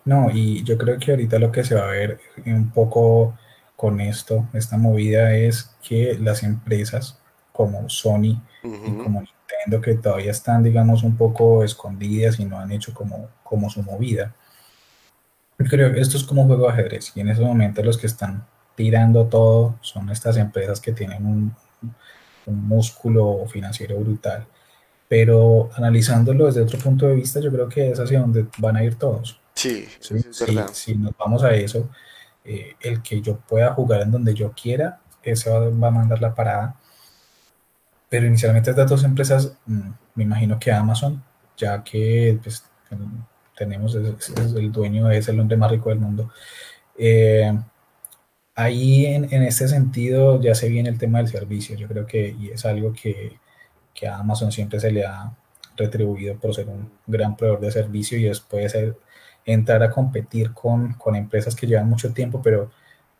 No, y yo creo que ahorita lo que se va a ver un poco con esto, esta movida, es que las empresas como Sony y como Nintendo, que todavía están, digamos, un poco escondidas y no han hecho como, como su movida. Yo creo que esto es como un juego de ajedrez y en ese momento los que están tirando todo son estas empresas que tienen un, un músculo financiero brutal. Pero analizándolo desde otro punto de vista, yo creo que es hacia donde van a ir todos. Sí, Si nos vamos a eso, eh, el que yo pueda jugar en donde yo quiera, ese va, a mandar la parada. Pero inicialmente estas dos empresas, mm, me imagino que Amazon, ya que pues, tenemos, es, el dueño, es el hombre más rico del mundo. Eh, ahí en, en, este sentido ya se viene el tema del servicio. Yo creo que y es algo que, que, a Amazon siempre se le ha retribuido por ser un gran proveedor de servicio y después entrar a competir con, con, empresas que llevan mucho tiempo, pero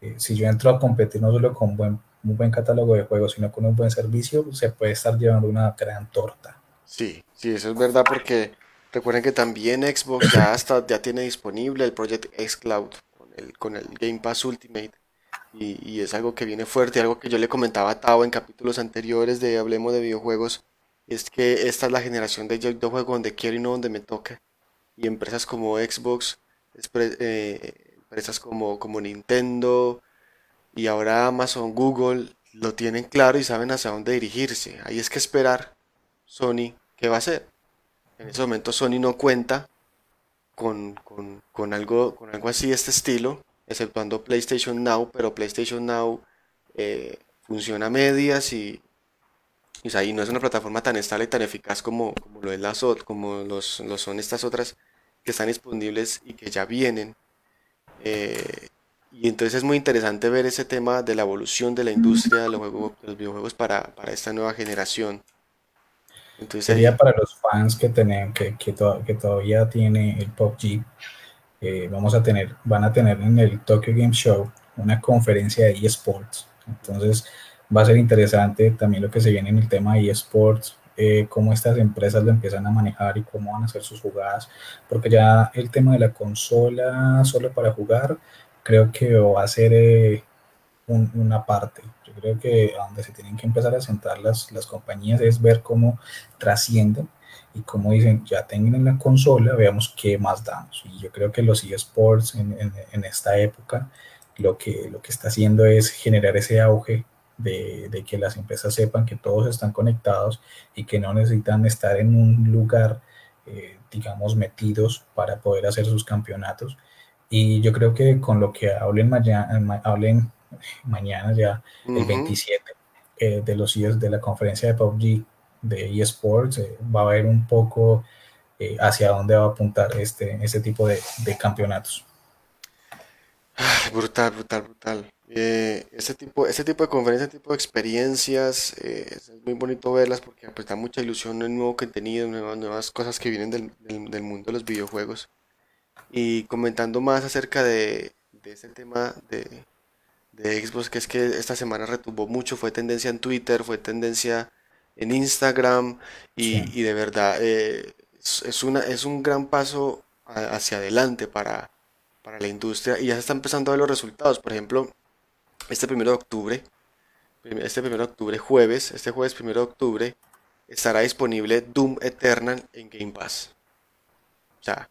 eh, si yo entro a competir no solo con buen, un buen catálogo de juegos, sino con un buen servicio, se puede estar llevando una gran torta. Sí, sí, eso es verdad porque recuerden que también Xbox ya, [COUGHS] hasta, ya tiene disponible el Project X Cloud con el, con el Game Pass Ultimate y, es algo que viene fuerte, algo que yo le comentaba a Tao en capítulos anteriores de Hablemos de videojuegos, es que esta es la generación de, de juego donde quiero y no donde me toca. Y empresas como Xbox, eh, empresas como, como Nintendo y ahora Amazon, Google, lo tienen claro y saben hacia dónde dirigirse. Ahí es que esperar Sony qué va a hacer. En ese momento Sony no cuenta con, con, con algo, con algo así de este estilo exceptuando PlayStation Now, pero PlayStation Now eh, funciona a medias y, y, no es una plataforma tan estable y tan eficaz como, como lo, es las, como los, son estas otras que están disponibles y que ya vienen. Eh, y entonces es muy interesante ver ese tema de la evolución de la industria de los, los videojuegos para, para, esta nueva generación. Entonces, Sería para los fans que, tienen, que, que, que todavía tiene el PUBG eh, vamos a tener, van a tener en el Tokyo Game Show una conferencia de eSports. Entonces va a ser interesante también lo que se viene en el tema de eSports, eh, cómo estas empresas lo empiezan a manejar y cómo van a hacer sus jugadas, porque ya el tema de la consola solo para jugar, creo que va a ser eh, una parte. Yo creo que donde se tienen que empezar a sentar las, las compañías es ver cómo trascienden y como dicen, ya tengan la consola, veamos qué más damos. Y yo creo que los eSports en, en, esta época lo que, lo que está haciendo es generar ese auge de, de, que las empresas sepan que todos están conectados y que no necesitan estar en un lugar, eh, digamos, metidos para poder hacer sus campeonatos. Y yo creo que con lo que hablen mañana, hablen mañana ya, el 27, eh, de los de la conferencia de PUBG de eSports, eh, va a ver un poco eh, hacia dónde va a apuntar este, este tipo de, campeonatos. brutal, brutal, brutal. Eh, ese, tipo, ese tipo de conferencias, ese tipo de experiencias, es muy bonito verlas porque pues, da mucha ilusión, un nuevo contenido, nuevas, nuevas cosas que vienen del, del, mundo de los videojuegos. Y comentando más acerca de, de este tema de, de Xbox, que es que esta semana retumbó mucho, fue tendencia en Twitter, fue tendencia en Instagram y, de verdad eh, es, una, es un gran paso hacia adelante para, para la industria y ya se están empezando a ver los resultados. Por ejemplo, este primero de octubre, este primero de octubre, jueves, este jueves primero de octubre, estará disponible Doom Eternal en Game Pass. O sea,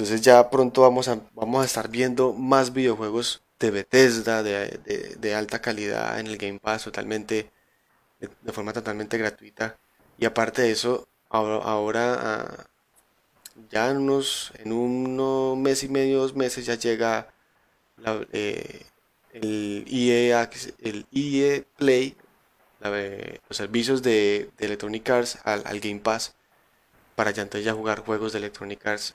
entonces ya pronto vamos a, vamos a estar viendo más videojuegos de Bethesda de, alta calidad en el Game Pass totalmente de, forma totalmente gratuita. Y aparte de eso ahora, ah, ya en unos en unos mes y medio dos meses ya llega eh, el EA el EA Play los servicios de, Electronic Arts al, al, Game Pass para ya entonces ya jugar juegos de Electronic Arts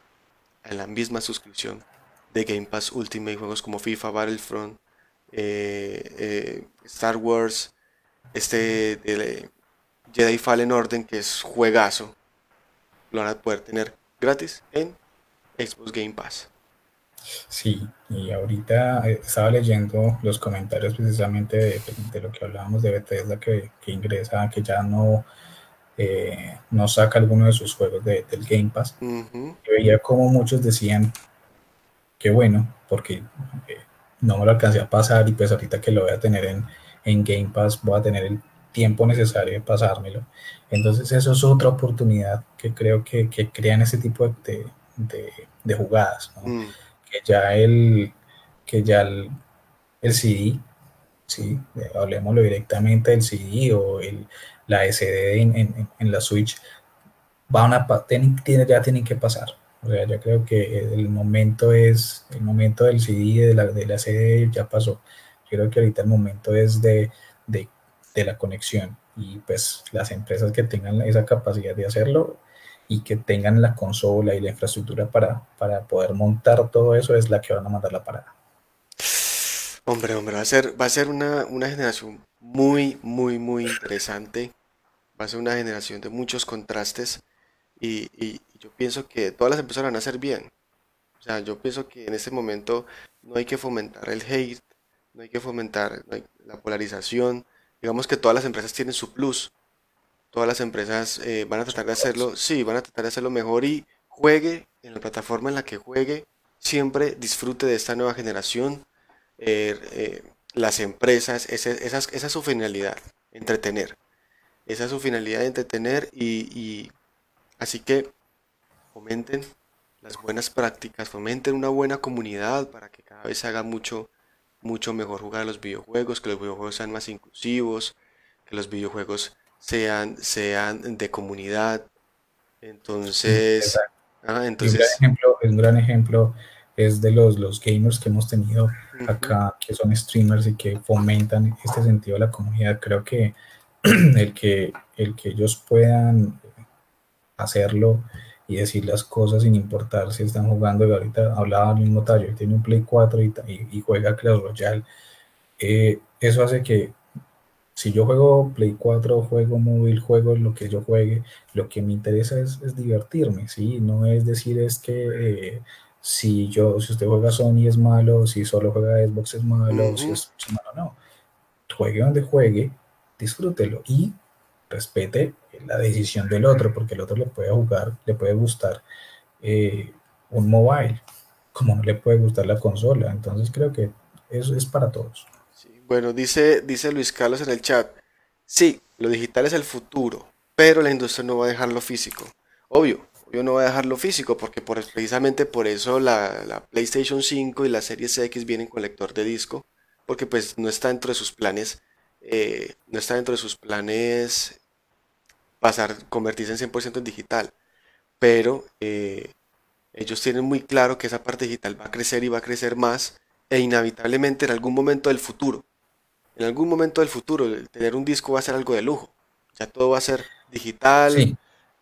en la misma suscripción de Game Pass Ultimate, juegos como FIFA, Battlefront, eh, eh, Star Wars, este Jedi Fallen Order, que es juegazo, lo van a poder tener gratis en Xbox Game Pass. Sí, y ahorita eh, estaba leyendo los comentarios precisamente de, lo que hablábamos de Bethesda que ingresa, que ya no, no saca alguno de sus juegos del Game Pass. veía como muchos decían qué bueno, porque eh, no me lo alcancé a pasar y pues ahorita que lo voy a tener en, en Game Pass voy a tener el tiempo necesario de pasármelo. Entonces eso es otra oportunidad que creo que, que crean ese tipo de, de, jugadas. Mm. Que ya el, que ya el, el CD, ¿sí? hablemoslo directamente del CD o el, la SD en, la Switch, van a, tienen, ya tienen que pasar. O sea, yo creo que el momento es, el momento del CD, de la, de la CD ya pasó. Creo que ahorita el momento es de, de, de la conexión y pues las empresas que tengan esa capacidad de hacerlo y que tengan la consola y la infraestructura para, para poder montar todo eso es la que van a mandar la parada. Hombre, hombre, va a ser, va a ser una, una generación muy, muy, muy interesante. Va a ser una generación de muchos contrastes y, yo pienso que todas las empresas van a hacer bien. O sea, yo pienso que en este momento no hay que fomentar el hate, no hay que fomentar la polarización. Digamos que todas las empresas tienen su plus. Todas las empresas eh, van a tratar de hacerlo, sí, van a tratar de hacerlo mejor y juegue en la plataforma en la que juegue, siempre disfrute de esta nueva generación. Eh, eh, las empresas, esa, esa, esa, es su finalidad, entretener. Esa es su finalidad de entretener y Así que fomenten las buenas prácticas, fomenten una buena comunidad para que cada vez se haga mucho, mucho mejor jugar los videojuegos, que los videojuegos sean más inclusivos, que los videojuegos sean, sean de comunidad. Entonces, entonces... Un, gran ejemplo, un gran ejemplo es de los, los gamers que hemos tenido acá, que son streamers y que fomentan este sentido de la comunidad. Creo que [CLEARS THROAT] el que, el que ellos puedan hacerlo y decir las cosas sin importar si están jugando. Y ahorita hablaba el mismo Tallo, tiene un Play 4 y, y, juega Clash Royale. Eh, eso hace que si yo juego Play 4, juego móvil, juego lo que yo juegue, lo que me interesa es, es divertirme, ¿sí? No es decir es que eh, si yo, si usted juega Sony es malo, si solo juega Xbox es malo, si es malo, no. Juegue donde juegue, disfrútelo y respete la decisión del otro, porque el otro le puede jugar, le puede gustar eh, un mobile, como no le puede gustar la consola. Entonces creo que eso es para todos. bueno, dice, dice Luis Carlos en el chat, sí, lo digital es el futuro, pero la industria no va a dejar lo físico. Obvio, yo no voy a dejar lo físico, porque por, precisamente por eso la, PlayStation 5 y la Series X vienen con lector de disco, porque pues no está dentro de sus planes, eh, no está dentro de sus planes pasar, convertirse en 100% en digital. Pero eh, ellos tienen muy claro que esa parte digital va a crecer y va a crecer más e inevitablemente en algún momento del futuro, en algún momento del futuro, tener un disco va a ser algo de lujo. Ya todo va a ser digital,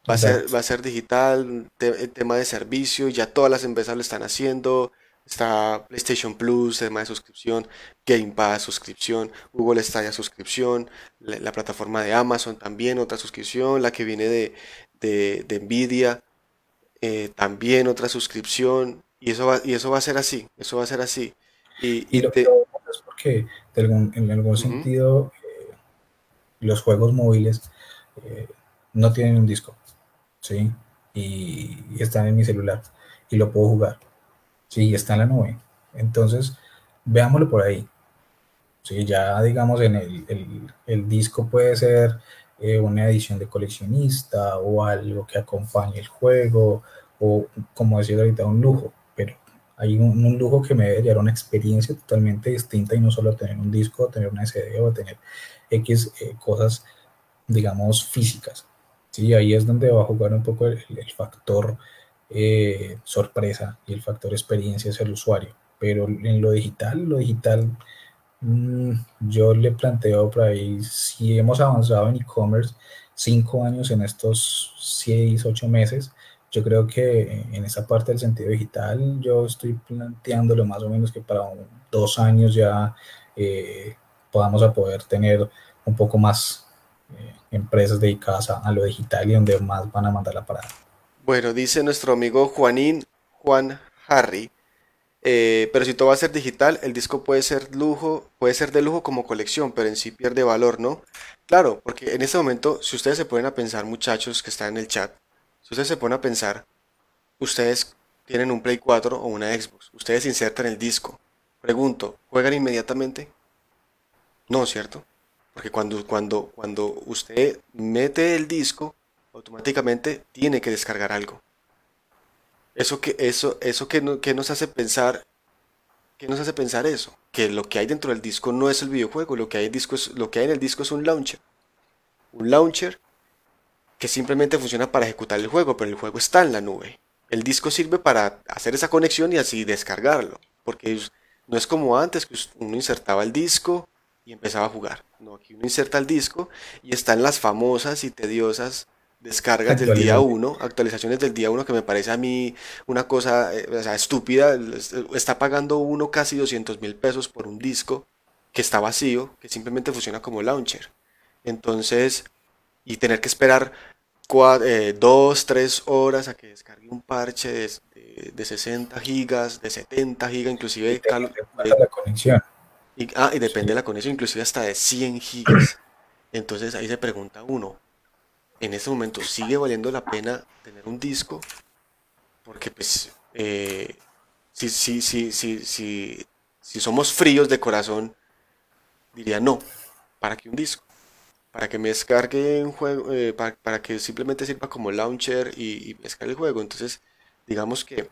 va, a ser, va a ser digital, el tema de servicio, ya todas las empresas lo están haciendo. Está PlayStation Plus, tema de suscripción, Game Pass, suscripción, Google está ya suscripción, la, plataforma de Amazon también, otra suscripción, la que viene de, de, Nvidia. eh, también otra suscripción, y eso, va, y eso va a ser así, eso va a ser así. Y, lo que es porque en algún sentido eh, los juegos móviles eh, no tienen un disco, ¿sí? Y, están en mi celular y lo puedo jugar, ¿sí? Está en la nube. Entonces, veámoslo por ahí. Sí, ya digamos en el, el, disco puede ser eh, una edición de coleccionista o algo que acompañe el juego o como decía ahorita un lujo, pero hay un, lujo que me debe dar una experiencia totalmente distinta y no solo tener un disco, tener una CD o tener X eh, cosas, digamos, físicas. Sí, ahí es donde va a jugar un poco el, factor eh, sorpresa y el factor experiencia es el usuario. Pero en lo digital, lo digital, mm, yo le planteo por ahí, si hemos avanzado en e-commerce cinco años en estos seis, ocho meses, yo creo que en esa parte del sentido digital, yo estoy planteándolo más o menos que para dos años ya eh, podamos a poder tener un poco más eh, empresas dedicadas a, lo digital y donde más van a mandar la parada. Bueno, dice nuestro amigo Juanín, Juan Harry, eh, pero si todo va a ser digital, el disco puede ser lujo, puede ser de lujo como colección, pero en sí pierde valor, ¿no? Claro, porque en este momento, si ustedes se ponen a pensar, muchachos que están en el chat, si ustedes se ponen a pensar, ustedes tienen un Play 4 o una Xbox, ustedes insertan el disco. Pregunto, ¿juegan inmediatamente? No, ¿cierto? Porque cuando, cuando, cuando usted mete el disco, automáticamente tiene que descargar algo. Eso que, eso, eso que, que nos hace pensar, ¿qué nos hace pensar eso? Que lo que hay dentro del disco no es el videojuego, lo que hay, disco es, lo que hay en el disco es un launcher. Un launcher que simplemente funciona para ejecutar el juego, pero el juego está en la nube. El disco sirve para hacer esa conexión y así descargarlo, porque no es como antes que uno insertaba el disco y empezaba a jugar. No, aquí uno inserta el disco y están las famosas y tediosas descargas del día 1, actualizaciones del día 1 que me parece a mí una cosa eh, estúpida. Está pagando uno casi 200 mil pesos por un disco que está vacío, que simplemente funciona como launcher. Entonces, y tener que esperar eh, dos, tres horas a que descargue un parche de, de, 60 gigas, de 70 gigas, inclusive... de, la conexión. Y, ah, y depende de la conexión, inclusive hasta de 100 gigas. Entonces ahí se pregunta uno, en este momento sigue valiendo la pena tener un disco, porque pues eh, si, si, si, si, si somos fríos de corazón, diría no, ¿para qué un disco? para que me descargue un juego, eh, para, que simplemente sirva como launcher y, y descargue el juego. Entonces, digamos que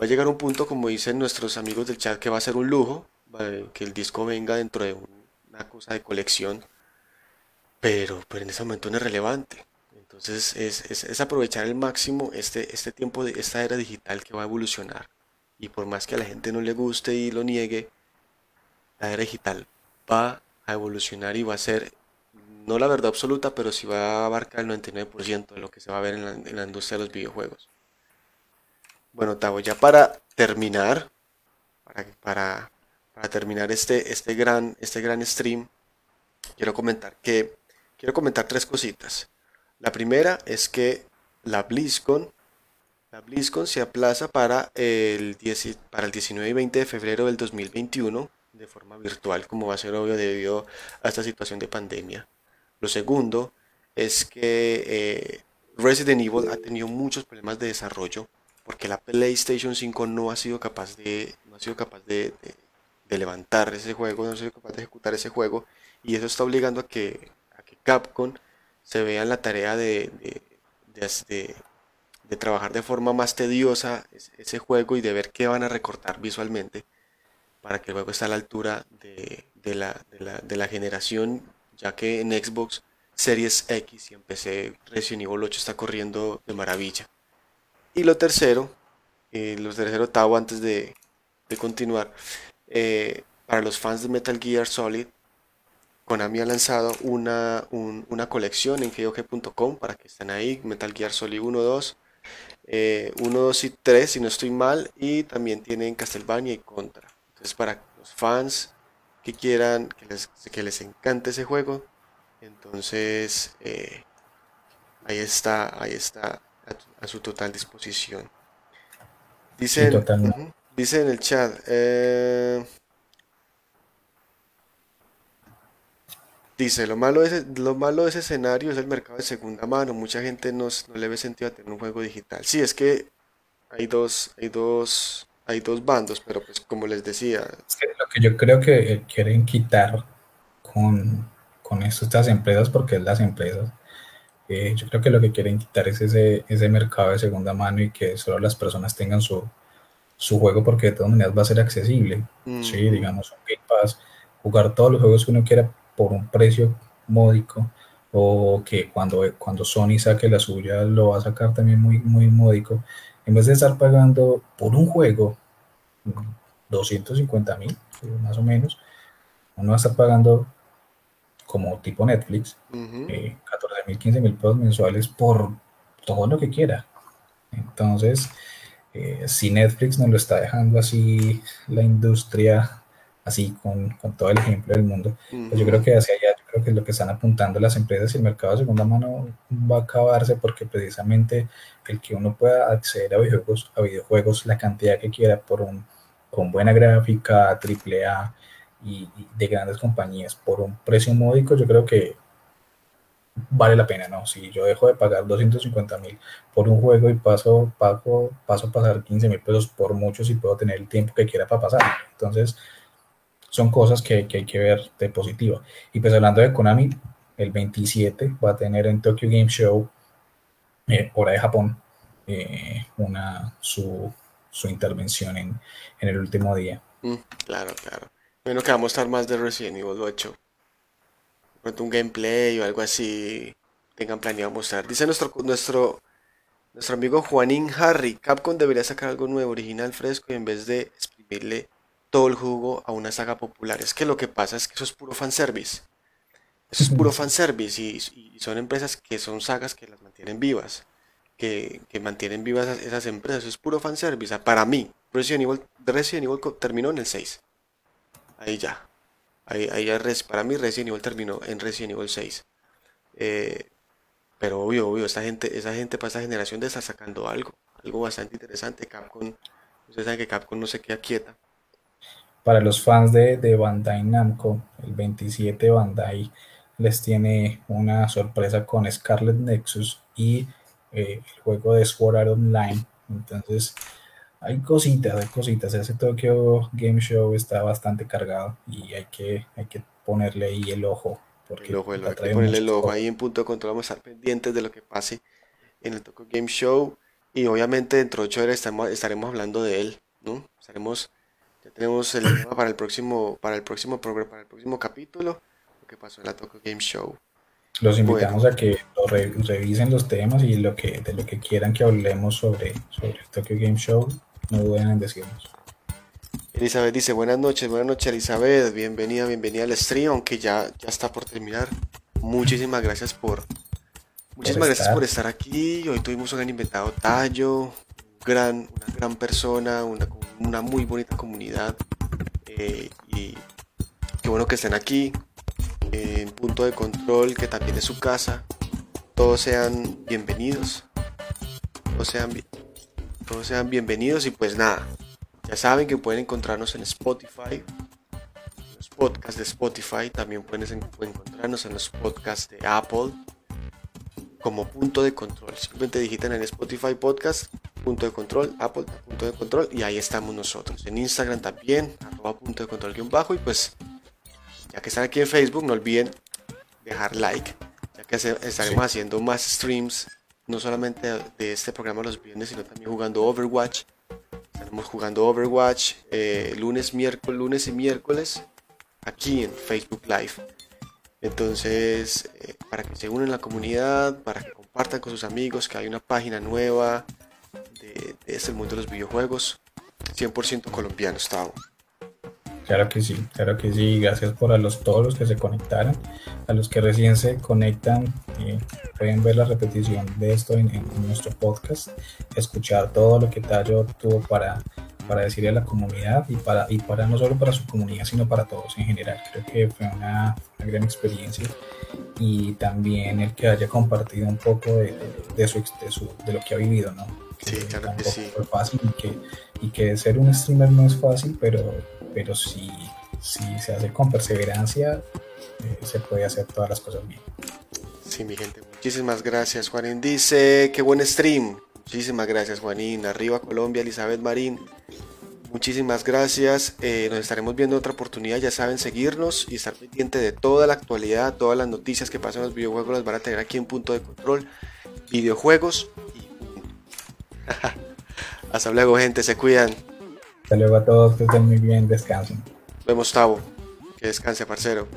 va a llegar un punto, como dicen nuestros amigos del chat, que va a ser un lujo, que el disco venga dentro de una cosa de colección, pero, pero en ese momento no es relevante. Entonces es, aprovechar al máximo este, este tiempo de esta era digital que va a evolucionar. Y por más que a la gente no le guste y lo niegue, la era digital va a evolucionar y va a ser no la verdad absoluta, pero sí va a abarcar el 99% de lo que se va a ver en la, industria de los videojuegos. Bueno, Tavo, ya para terminar, para, para, terminar este, este, gran, este gran stream, quiero comentar que quiero comentar tres cositas. La primera es que la BlizzCon, la BlizzCon se aplaza para el, 10, para el 19 y 20 de febrero del 2021 de forma virtual, como va a ser obvio debido a esta situación de pandemia. Lo segundo es que eh, Resident Evil ha tenido muchos problemas de desarrollo porque la PlayStation 5 no ha sido capaz de, no ha sido capaz de, levantar ese juego, no sido capaz de ejecutar ese juego y eso está obligando a que, Capcom se vea en la tarea de, de, trabajar de forma más tediosa ese juego y de ver qué van a recortar visualmente para que el juego esté a la altura de, la, de la generación ya que en Xbox Series X y en PC Resident Evil 8 está corriendo de maravilla. Y lo tercero, eh, lo tercero Tavo antes de, continuar, eh, para los fans de Metal Gear Solid, Konami ha lanzado una, una colección en GOG.com para que estén ahí, Metal Gear Solid 1, 2, 1, 2 y 3 si no estoy mal, y también tienen Castlevania y Contra. Entonces para los fans que quieran, que les, que les encante ese juego. Entonces, eh, ahí está, ahí está, a, su total disposición. Dice, dice en el chat, eh, Dice, lo malo, de ese, lo malo de ese escenario es el mercado de segunda mano. Mucha gente no, le ve sentido a tener un juego digital. Sí, es que hay dos, hay dos, hay dos bandos, pero pues como les decía. lo que yo creo que quieren quitar con, con estas empresas, porque es las empresas, eh, yo creo que lo que quieren quitar es ese, ese mercado de segunda mano y que solo las personas tengan su, su juego, porque de todas maneras va a ser accesible. Sí, digamos, un Game Pass, jugar todos los juegos que uno quiera por un precio módico o que cuando, cuando Sony saque la suya lo va a sacar también muy, muy módico, en vez de estar pagando por un juego 250 mil, más o menos, uno va a estar pagando como tipo Netflix, 14 eh, mil, 15 mil pesos mensuales por todo lo que quiera. Entonces, eh, si Netflix nos lo está dejando así la industria así con, todo el ejemplo del mundo. Pues yo creo que hacia allá, yo creo que es lo que están apuntando las empresas y el mercado de segunda mano va a acabarse porque precisamente el que uno pueda acceder a videojuegos, a videojuegos la cantidad que quiera por un, con buena gráfica, triple A y, de grandes compañías por un precio módico, yo creo que vale la pena, ¿no? Si yo dejo de pagar 250 mil por un juego y paso, pago, paso a pasar 15 mil pesos por muchos y puedo tener el tiempo que quiera para pasar. Entonces, son cosas que, hay que ver de positivo. Y pues hablando de Konami, el 27 va a tener en Tokyo Game Show, eh, hora de Japón, eh, una, su, intervención en, el último día. Mm, claro, claro. Bueno, que vamos a estar más de Resident Evil 8. Un gameplay o algo así tengan planeado mostrar. Dice nuestro, nuestro, nuestro amigo Juanín Harry, Capcom debería sacar algo nuevo, original, fresco, y en vez de exprimirle todo el jugo a una saga popular. Es que lo que pasa es que eso es puro fanservice. Eso es puro fanservice y, y son empresas que son sagas que las mantienen vivas. Que, mantienen vivas esas, empresas. Eso es puro fanservice. Para mí, Resident Evil, Resident Evil terminó en el 6. Ahí ya. Ahí, ahí para mí Resident Evil terminó en Resident Evil 6. Eh, pero obvio, obvio, esa gente, esa gente para esa generación de estar sacando algo. Algo bastante interesante. Capcom, ustedes saben que Capcom no se queda quieta para los fans de, de Bandai Namco, el 27 Bandai les tiene una sorpresa con Scarlet Nexus y eh, el juego de Sword Art Online. Entonces, hay cositas, hay cositas. Ese Tokyo Game Show está bastante cargado y hay que, hay que ponerle ahí el ojo. Porque el ojo, hay que ponerle el ojo ahí en punto de control. Vamos a estar pendientes de lo que pase en el Tokyo Game Show. Y obviamente dentro de 8 horas estaremos hablando de él, ¿no? Estaremos ya tenemos el [COUGHS] tema para el próximo, para el próximo para el próximo capítulo, lo que pasó en la Tokyo Game Show. Los invitamos a que revisen los temas y lo que, de lo que quieran que hablemos sobre, sobre el Tokyo Game Show, no duden en decirnos. Elizabeth dice, buenas noches, buenas noches Elizabeth, bienvenida, bienvenida al stream, aunque ya, ya está por terminar. Muchísimas gracias por, muchísimas gracias por estar aquí. Hoy tuvimos un gran inventado Tallo, gran, una gran persona, una, una muy bonita comunidad. Eh, y qué bueno que estén aquí, en punto de control, que también es su casa. Todos sean bienvenidos. Todos sean, todos sean bienvenidos y pues nada. Ya saben que pueden encontrarnos en Spotify, los podcasts de Spotify, también pueden encontrarnos en los podcasts de Apple como punto de control. Simplemente digitan en Spotify Podcast punto de control, Apple, punto de control, y ahí estamos nosotros. En Instagram también, arroba punto de control guion bajo, y pues, ya que están aquí en Facebook, no olviden dejar like, ya que estaremos haciendo más streams, no solamente de este programa los viernes, sino también jugando Overwatch. Estaremos jugando Overwatch eh, lunes, miércoles, lunes y miércoles aquí en Facebook Live. Entonces, eh, para que se unan a la comunidad, para que compartan con sus amigos que hay una página nueva, de, este mundo de los videojuegos 100% colombiano, Gustavo. Claro que sí, claro que sí. Gracias por a los, todos los que se conectaron. A los que recién se conectan, eh, pueden ver la repetición de esto en, nuestro podcast, escuchar todo lo que Tallo tuvo para, para decirle a la comunidad y para, y para no solo para su comunidad, sino para todos en general. Creo que fue una, gran experiencia y también el que haya compartido un poco de, de, su, de, lo que ha vivido, ¿no? Sí, claro que sí. Fue fácil y que, y que ser un streamer no es fácil, pero, pero si, si se hace con perseverancia, eh, se puede hacer todas las cosas bien. Sí, mi gente. Muchísimas gracias. Juanín dice, qué buen stream. Muchísimas gracias, Juanín. Arriba Colombia, Elizabeth Marín. Muchísimas gracias. Eh, nos estaremos viendo otra oportunidad. Ya saben, seguirnos y estar pendiente de toda la actualidad, todas las noticias que pasan en los videojuegos las van a tener aquí en punto de control. Videojuegos y. Hasta luego, gente. Se cuidan. Hasta luego a todos. Que estén muy bien. Descansen. Nos vemos, Tavo. Que descanse, parcero.